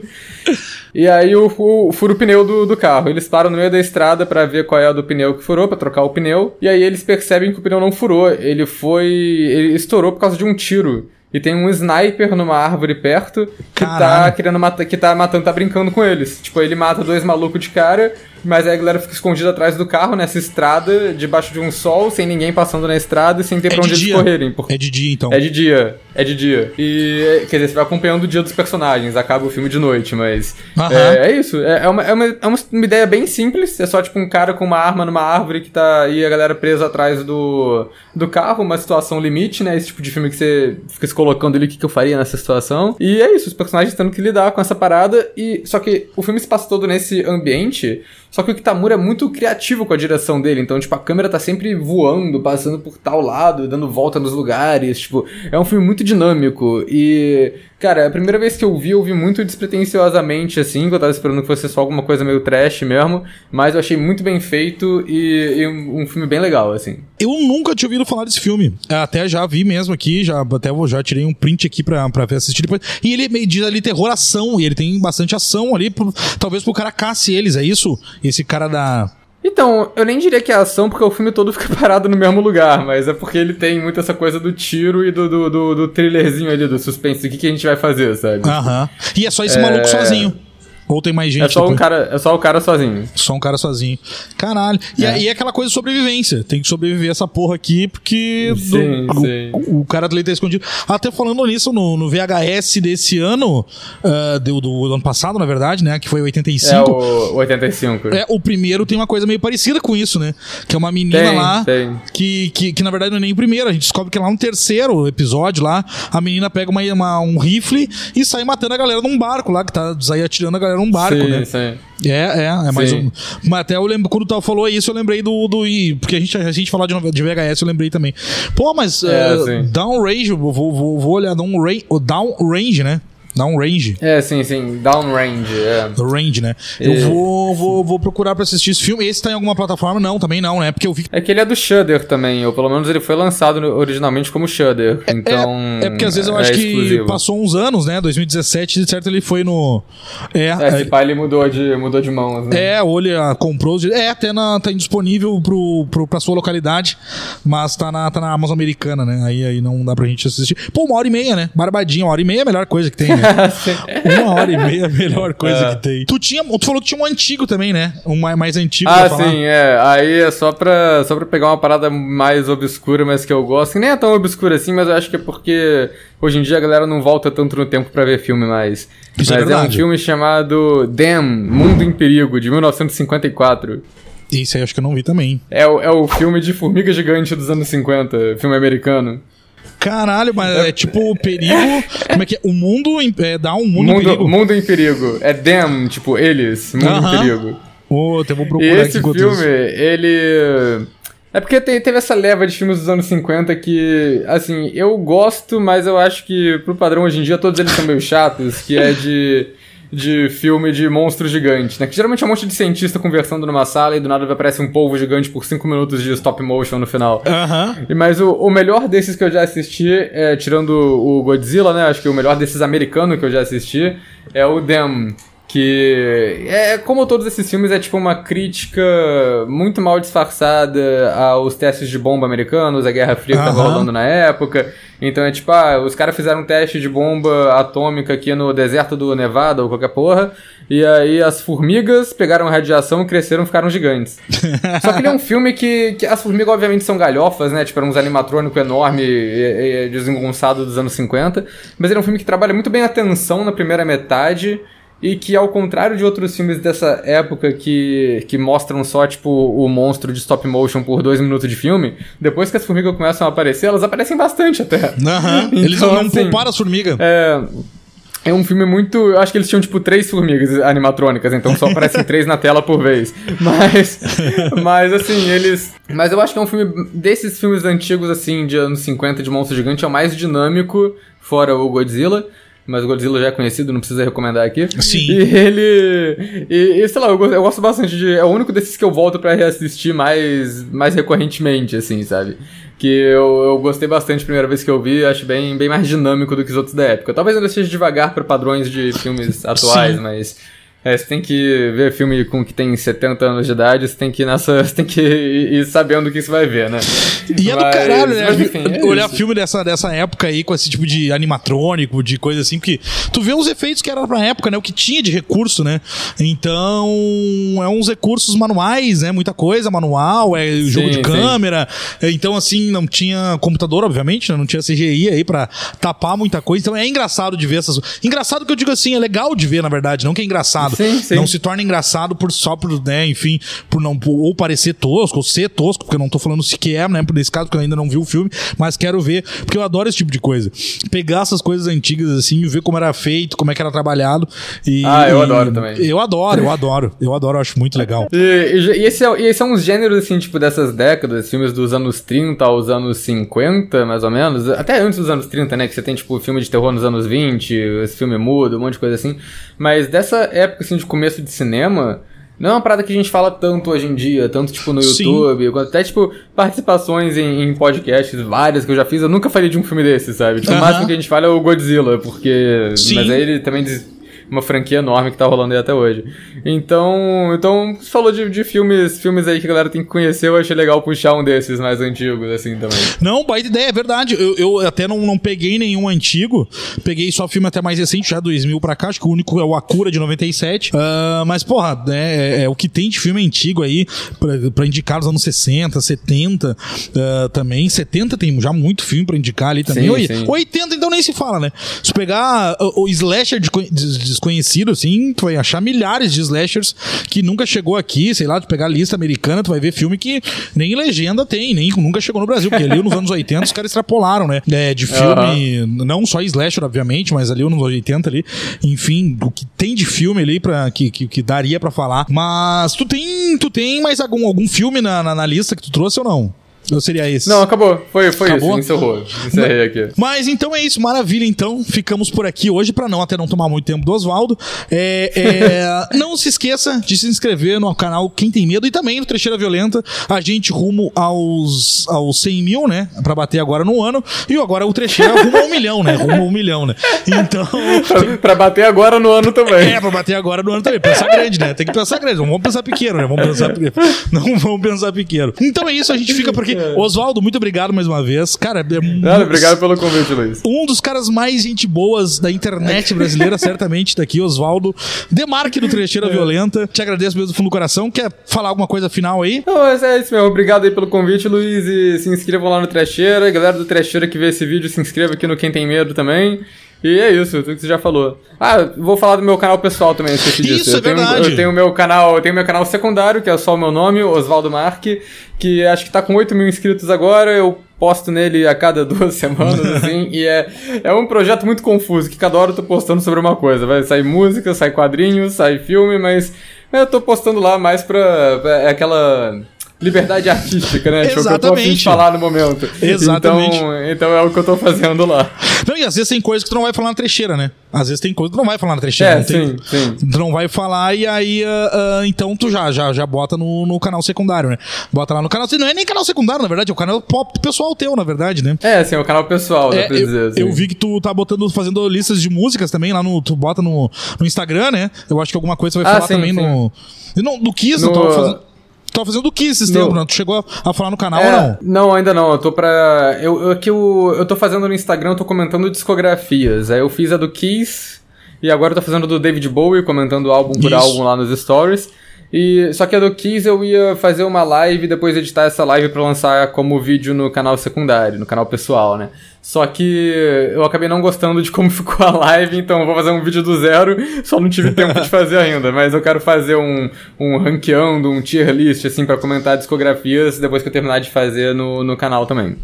[laughs] E aí o, o, fura o pneu do, do carro. Eles param no meio da estrada pra ver qual é a do pneu que furou, pra trocar o pneu. E aí eles percebem que o pneu não furou. Ele foi. Ele estourou por causa de um tiro. E tem um sniper numa árvore perto que tá Caralho. querendo matar, que tá matando, tá brincando com eles. Tipo, ele mata dois malucos de cara, mas aí a galera fica escondida atrás do carro nessa estrada, debaixo de um sol, sem ninguém passando na estrada e sem ter É pra de onde dia. eles correrem. Porque É de dia, então. é de dia, é de dia. E, quer dizer, você vai acompanhando o dia dos personagens, acaba o filme de noite, mas. É, é isso, é, é uma, é, uma, é uma ideia bem simples, é só tipo um cara com uma arma numa árvore que tá. e a galera presa atrás do, do carro, uma situação limite, né? Esse tipo de filme que você fica se colocando ali o que, que eu faria nessa situação. E é isso, os personagens tendo que lidar com essa parada, e. Só que o filme se passa todo nesse ambiente. Só que o Kitamura é muito criativo com a direção dele, então, tipo, a câmera tá sempre voando, passando por tal lado, dando volta nos lugares, tipo, é um filme muito dinâmico e, cara, a primeira vez que eu vi, eu vi muito despretensiosamente, assim, que eu tava esperando que fosse só alguma coisa meio trash mesmo, mas eu achei muito bem feito e, e um, filme bem legal, assim. Eu nunca tinha ouvido falar desse filme. Até já vi mesmo aqui, já até vou, já tirei um print aqui pra, pra ver assistir depois. E ele é diz ali terror ação, e ele tem bastante ação ali, pro- talvez pro cara casse eles, é isso? Esse cara da. Então, eu nem diria que é ação, porque o filme todo [laughs] fica parado no mesmo lugar, mas é porque ele tem muito essa coisa do tiro e do, do, do, do thrillerzinho ali, do suspense, o que, que a gente vai fazer, sabe? Aham. E é só esse maluco sozinho. Ou tem mais gente? é só um cara, é só o cara sozinho. Só um cara sozinho. Caralho. E É. aí é aquela coisa de sobrevivência. Tem que sobreviver essa porra aqui, porque Sim, do- sim. O, o cara dele tá escondido. Até falando nisso, no, no VHS desse ano, ah, do, do ano passado, na verdade, né? Que foi 85. É o 85. É, o primeiro tem uma coisa meio parecida com isso, né? Que é uma menina Tem, lá tem. Que, que, que na verdade não é nem o primeiro. A gente descobre que lá no terceiro episódio lá, a menina pega uma, uma- um rifle e sai matando a galera num barco lá, que tá aí atirando a galera num barco, sim, né? sim. É, é, é mais Sim. um. Mas até eu lembro, quando o Tal falou isso, eu lembrei do. do e- porque a gente, a gente falar de, de VHS, eu lembrei também. Pô, mas É, eh, sim. Downrange, vou, vou, vou olhar, Downrange, Downrange, né? Downrange. É, sim, sim. Downrange, é. Range, né? Eu É. vou, vou, vou procurar pra assistir esse filme. Esse tá em alguma plataforma? Não, também não, né? Porque eu vi É que ele é do Shudder também, ou pelo menos ele foi lançado originalmente como Shudder. Então. É, é porque às vezes eu é acho que passou uns anos, né? 2017, de certo ele foi no. É, É, esse pai ele mudou de, mudou de mãos, né? É, ou ele ah, comprou. É, até na, tá indisponível pro, pro, pra sua localidade, mas tá na, tá na Amazon americana, né? Aí, aí não dá pra gente assistir. Pô, uma hora e meia, né? Barbadinha, uma hora e meia é a melhor coisa que tem, né? [laughs] [laughs] uma hora e meia é a melhor coisa É. que tem. Tu, tinha, tu falou que tinha um antigo também, né? Um mais, mais antigo Ah, sim, é. Aí é só pra, só pra pegar uma parada mais obscura, mas que eu gosto. Que nem é tão obscura assim, mas eu acho que é porque hoje em dia a galera não volta tanto no tempo pra ver filme mais. Isso é mas é, um verdade. filme chamado Damn, Mundo em Perigo, de 1954. Isso aí acho que eu não vi também. É o, é o filme de Formiga Gigante dos anos 50, filme americano. Caralho, mas é, tipo o perigo. Como é que é? O mundo em- é, dá um mundo, Mundo, em perigo. mundo em perigo. É them, tipo, eles. Mundo Aham. em perigo. Ô, eu vou procurar aqui esse enquanto filme, ele. É porque te- teve essa leva de filmes dos anos 50 que, assim, eu gosto, mas eu acho que pro padrão hoje em dia todos eles são meio chatos, que é de. [laughs] De filme de monstro gigante, né? Que geralmente é um monte de cientista conversando numa sala e do nada aparece um polvo gigante por 5 minutos de stop motion no final. E Mas o, o melhor desses que eu já assisti, é, tirando o Godzilla, né? Acho que o melhor desses americanos que eu já assisti é o Them. Que é como todos esses filmes, é tipo uma crítica muito mal disfarçada aos testes de bomba americanos, a Guerra Fria que tava Aham. rolando na época. Então é tipo, ah, os caras fizeram um teste de bomba atômica aqui no deserto do Nevada ou qualquer porra. E aí as formigas pegaram radiação, cresceram e ficaram gigantes. [laughs] Só que ele é um filme que, que as formigas obviamente são galhofas, né? Tipo, eram uns animatrônicos enorme e, e desengonçado dos anos 50. Mas ele é um filme que trabalha muito bem a tensão na primeira metade. E que, ao contrário de outros filmes dessa época que, que mostram só, tipo, o monstro de stop motion por dois minutos de filme, depois que as formigas começam a aparecer, elas aparecem bastante até. Aham. Eles [laughs] Então, não assim, pouparam as formigas. É. É um filme muito. Eu acho que eles tinham, tipo, três formigas animatrônicas, então só aparecem três na tela por vez. [laughs] Mas. Mas, assim, eles. Mas eu acho que é um filme. Desses filmes antigos, assim, de anos 50 de monstro gigante, é o mais dinâmico, fora o Godzilla. Mas o Godzilla já é conhecido, não precisa recomendar aqui. Sim. E ele. E, e, sei lá, eu gosto, eu gosto bastante de. É o único desses que eu volto pra reassistir mais, mais recorrentemente, assim, sabe? Que eu, eu gostei bastante a primeira vez que eu vi, acho bem, bem mais dinâmico do que os outros da época. Talvez ainda seja devagar para padrões de filmes [laughs] atuais, Sim. mas. É, você tem que ver filme com que tem 70 anos de idade, você tem que ir nessa. [laughs] Você tem que ir, ir sabendo o que você vai ver, né? E é do caralho, né? mas, enfim, é Olhar isso. filme dessa, dessa época aí, com esse tipo de animatrônico, de coisa assim, porque tu vê os efeitos que era pra época, né? O que tinha de recurso, né? Então, é uns recursos manuais, né? Muita coisa manual, é jogo de sim. câmera. Então, assim, não tinha computador, obviamente, né? Não tinha CGI aí pra tapar muita coisa. Então é engraçado de ver essas. Engraçado que eu digo assim, é legal de ver, na verdade, não que é engraçado. Sim, sim. Não se torna engraçado por só por, né, enfim, por não por- ou parecer tosco, ou ser tosco, porque eu não tô falando se que é, né, por nesse caso, porque eu ainda não vi o filme, mas quero ver, porque eu adoro esse tipo de coisa. Pegar essas coisas antigas assim, e ver como era feito, como é que era trabalhado e Ah, eu e- adoro também. Eu adoro, eu adoro. Eu adoro, eu acho muito legal. E, e, esse é, e esse são uns gêneros, assim, tipo, dessas décadas, filmes dos anos 30 aos anos 50, mais ou menos. Até antes dos anos 30, né? Que você tem, tipo, filme de terror nos anos 20, esse filme mudo, um monte de coisa assim. Mas dessa época, assim, de começo de cinema. Não é uma parada que a gente fala tanto hoje em dia, tanto tipo no Sim. YouTube, quanto até tipo participações em, em podcasts, várias que eu já fiz, eu nunca falei de um filme desse, sabe? Tipo, o Aham. máximo que a gente fala é o Godzilla, porque. Sim. Mas aí ele também diz uma franquia enorme que tá rolando aí até hoje. Então, então você falou de, de filmes, filmes aí que a galera tem que conhecer, eu achei legal puxar um desses mais antigos, assim, também. Não, baita ideia, é verdade. Eu, eu até não, não peguei nenhum antigo. Peguei só filme até mais recente, já 2000 pra cá. Acho que o único é o Akura de 97. Ah, mas, porra, né, é, é o que tem de filme antigo aí pra, pra indicar nos anos 60, 70 ah, também. 70 tem já muito filme pra indicar ali também. Sim, Oi- sim. 80 então nem se fala, né? Se pegar o, o slasher de, des- desconhecido, assim, tu vai achar milhares de slashers que nunca chegou aqui, sei lá, tu pegar a lista americana, tu vai ver filme que nem legenda tem, nem nunca chegou no Brasil, porque ali nos anos 80 os caras extrapolaram, né? É, de filme, não só slasher, obviamente, mas ali nos 80 ali, enfim, o que tem de filme ali pra, que, que, que daria pra falar. Mas tu tem, tu tem mais algum, algum filme na, na, na lista que tu trouxe ou não? Ou seria esse? Não, acabou. Foi, foi Acabou? isso, encerrou. Encerrei aqui. Mas então é isso, maravilha. Então ficamos por aqui hoje para não até não tomar muito tempo do Oswaldo. É, é, [laughs] não se esqueça de se inscrever no canal Quem Tem Medo e também no Trecheira Violenta. A gente rumo aos, aos 100 mil, né? Para bater agora no ano. E agora o Trecheira rumo a um milhão, né? Rumo a um milhão, né? Então. [laughs] pra, pra bater agora no ano também. É, pra bater agora no ano também. Pensar grande, né? Tem que pensar grande. Não vamos pensar pequeno, né? Vamos pensar pequeno. Não vamos pensar pequeno. Então é isso, a gente fica por aqui. Oswaldo, muito obrigado mais uma vez. Cara, é Nada, obrigado pelo convite, Luiz. um dos caras mais gente boas da internet brasileira, [laughs] certamente, tá aqui, Oswaldo. Demarque do Trecheira Violenta. Te agradeço mesmo do fundo do coração. Quer falar alguma coisa final aí? Não, mas é isso mesmo. Obrigado aí pelo convite, Luiz. E se inscrevam lá no Trecheira. Galera do Trecheira que vê esse vídeo, se inscreva aqui no Quem Tem Medo também. E é isso, tudo que você já falou. Ah, vou falar do meu canal pessoal também, esqueci disso. Isso, é eu tenho, verdade. Eu tenho meu canal, eu tenho meu canal secundário, que é só o meu nome, Oswaldo Marque, que acho que tá com 8 mil inscritos agora. Eu posto nele a cada [laughs] duas semanas, assim, e é, é um projeto muito confuso, que cada hora eu tô postando sobre uma coisa. Vai sair música, sai quadrinhos, sai filme, mas eu tô postando lá mais pra. É aquela liberdade artística, né? Exatamente. Tipo, eu tô falar no momento. Exatamente. Então, então é o que eu tô fazendo lá. Não, e às vezes tem coisa que tu não vai falar na trecheira, né? Às vezes tem coisa que tu não vai falar na trecheira. É, não sim, tem, sim. Tu não vai falar e aí, uh, uh, então tu já, já, já bota no, no canal secundário, né? Bota lá no canal. Não é nem canal secundário, na verdade, é o canal pop pessoal teu, na verdade, né? É, sim, é o canal pessoal, é, dá pra eu, dizer. Assim. Eu vi que tu tá botando, fazendo listas de músicas também lá no. Tu bota no, no Instagram, né? Eu acho que alguma coisa você vai ah, falar sim, também sim. no. Não, no Kiss, no... eu tava fazendo. Tava fazendo do Kiss esses tempos, não? Tu chegou a, falar no canal é, ou não? Não, ainda não. Eu tô pra. Eu, eu, aqui eu, eu tô fazendo no Instagram, eu tô comentando discografias. Aí eu fiz a do Kiss e agora eu tô fazendo do David Bowie, comentando álbum por Isso. álbum lá nos stories. E só que a do Kiss eu ia fazer uma live e depois editar essa live pra lançar como vídeo no canal secundário, no canal pessoal, né? Só que eu acabei não gostando de como [laughs] ficou a live, então vou fazer um vídeo do zero, só não tive tempo de fazer ainda, mas eu quero fazer um, um ranqueando, um tier list, assim, pra comentar discografias depois que eu terminar de fazer no, no canal também.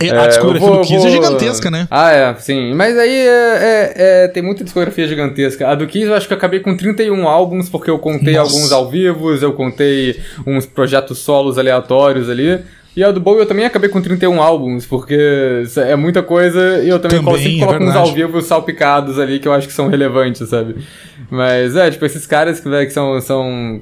É, a discografia vou- do Kiss vou- é gigantesca, né? Ah, é, sim. Mas aí é, é- é- tem muita discografia gigantesca. A do Kiss eu acho que eu acabei com 31 álbuns, porque eu contei Nossa. alguns ao vivo, eu contei uns projetos solos aleatórios ali. E a do Bowie eu também acabei com 31 álbuns, porque é muita coisa e eu também, Também, sempre é coloco uns verdade. ao vivo salpicados ali que eu acho que são relevantes, sabe? Mas é, tipo, esses caras que, que são. são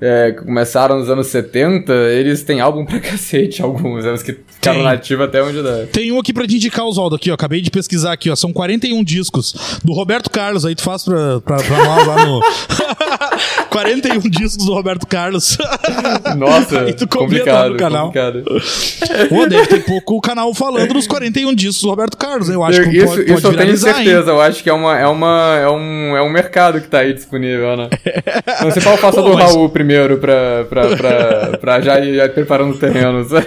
é, começaram nos anos 70, eles têm álbum pra [laughs] cacete, alguns, é os que ficaram nativos até onde dá. Tem um aqui pra te indicar, Oswaldo, aqui, ó. Acabei de pesquisar aqui, ó. São 41 discos do Roberto Carlos. Aí tu faz pra, pra, pra nós lá no. [laughs] 41 [laughs] discos do Roberto Carlos. [laughs] Nossa, Aí tu complicado, no canal. complicado. Pô, deve ter pouco o canal falando dos 41 discos do Roberto Carlos. Eu acho que isso pode, isso pode eu tenho viralizar, hein? certeza, eu acho que é, uma, é, uma, é, um, é um mercado que tá aí disponível, né? [laughs] Não sei qual Pô, do mas- Raul primeiro pra, pra, pra, pra já ir já ir preparando o terreno. sabe?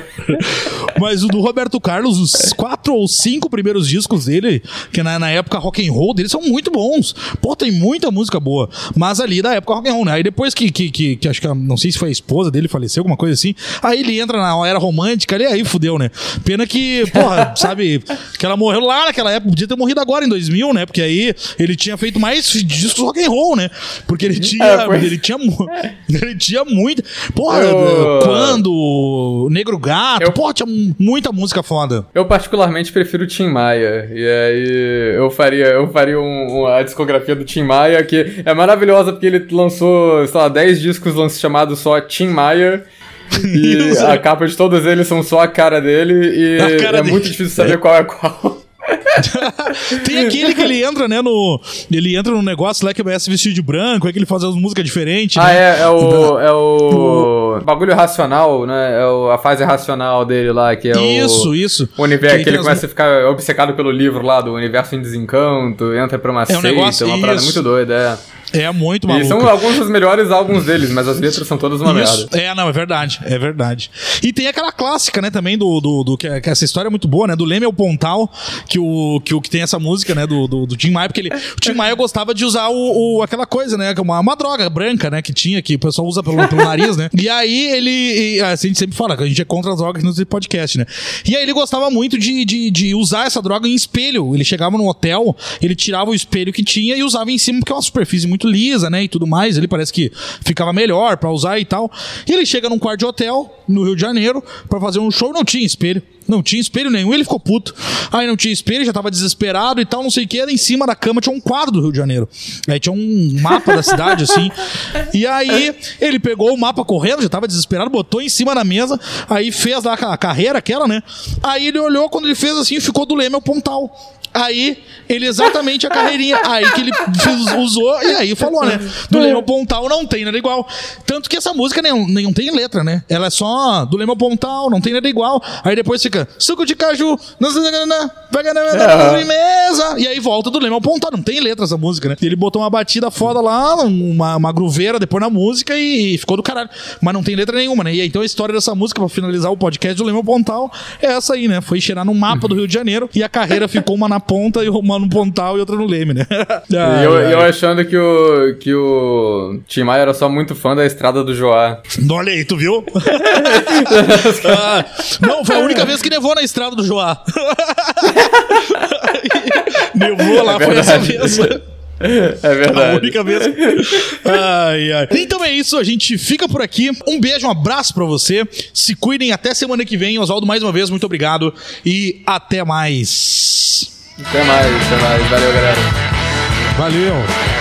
Mas o do Roberto Carlos, os quatro ou cinco primeiros discos dele, que na, na época rock and roll dele, são muito bons. Pô, tem muita música boa. Mas ali da época rock and roll, né? Aí depois que, que, que, que acho que, não sei se foi a esposa dele, faleceu, alguma coisa assim. Aí ele entra na era romântica ali, aí fudeu, né? Pena que, porra, [laughs] sabe, que ela morreu lá naquela época, podia ter morrido agora em 2000, né? Porque aí ele tinha feito mais discos rock and roll, né? Porque ele [laughs] tinha, É, foi. ele tinha, mu- [laughs] ele tinha muito. Porra, Eu- quando Negro Gato, Eu- porra, tinha muita música foda. Eu particularmente prefiro o Tim Maia. E aí eu faria, eu faria um- um- a discografia do Tim Maia, que é maravilhosa porque ele lançou, sei lá, 10 discos chamados só Tim Maia. E [laughs] Isso. a capa de todos eles são só a cara dele e cara é dele. muito difícil saber qual é qual. [laughs] Tem aquele que ele entra, né, no. Ele entra num negócio lá que vai se vestir de branco, é que ele faz as músicas diferentes. Ah, né? é, é o. É [laughs] o. Bagulho racional, né? É o- a fase racional dele lá, que é o. Isso, isso. O universo, Que que, ele tem as- começa a ficar obcecado pelo livro lá do Universo em Desencanto, entra pra uma É um seita, negócio- uma parada isso. muito doida, é. É muito E maluco. são alguns dos melhores álbuns deles, mas as letras são todas uma merda. É, não, é verdade, é verdade. E tem aquela clássica, né, também do, do, do- que, que essa história é muito boa, né, do Leme ao Pontal, que o que, o que tem essa música, né, do, do, do Tim Maia, porque ele, o Tim Maia gostava de usar o, o- aquela coisa, né, é uma, uma droga branca, né, que tinha, que o pessoal usa pelo, pelo nariz, né. E aí ele, e, assim, a gente sempre fala que a gente é contra as drogas no podcast, né. E aí ele gostava muito de, de, de usar essa droga em espelho. Ele chegava no hotel, ele tirava o espelho que tinha e usava em cima, porque é uma superfície muito lisa, né, e tudo mais. Ele parece que ficava melhor pra usar e tal. E ele chega num quarto de hotel, no Rio de Janeiro, pra fazer um show, não tinha espelho. Não tinha espelho nenhum, ele ficou puto. Aí não tinha espelho, já tava desesperado e tal, não sei o que. Em cima da cama tinha um quadro do Rio de Janeiro. Aí tinha um mapa da cidade, assim. E aí ele pegou o mapa correndo, já tava desesperado, botou em cima da mesa, aí fez lá a carreira aquela, né? Aí ele olhou, quando ele fez assim, ficou do Leme ao Pontal. Aí, ele exatamente a carreirinha. Aí que ele fez- usou e aí falou, né? Do Leme ao Pontal não tem nada igual. Tanto que essa música nem, nem não tem letra, né? Ela é só do Leme ao Pontal, não tem nada igual. Aí depois fica suco de caju, na na sobremesa. E aí volta do Leme ao Pontal. Não tem letra essa música, né? Ele botou uma batida foda lá, uma, uma gruveira depois na música e ficou do caralho. Mas não tem letra nenhuma, né? E aí, então a história dessa música, pra finalizar o podcast do Leme ao Pontal, é essa aí, né? Foi cheirar no mapa do Rio de Janeiro e a carreira ficou uma na ponta e uma no pontal e outra no leme, né? [laughs] e eu, eu, achando que o, que o Tim Maia era só muito fã da estrada do Joá. [laughs] Olha aí, tu viu? [laughs] ah, não, foi a única vez que nevou na estrada do Joá. nevou lá, é foi essa vez. É verdade. A única vez. Ai, ai. Então é isso, a gente fica por aqui. Um beijo, um abraço para você. Se cuidem até semana que vem. Oswaldo, mais uma vez, muito obrigado e até mais. Até mais, até mais. Valeu, galera. Valeu.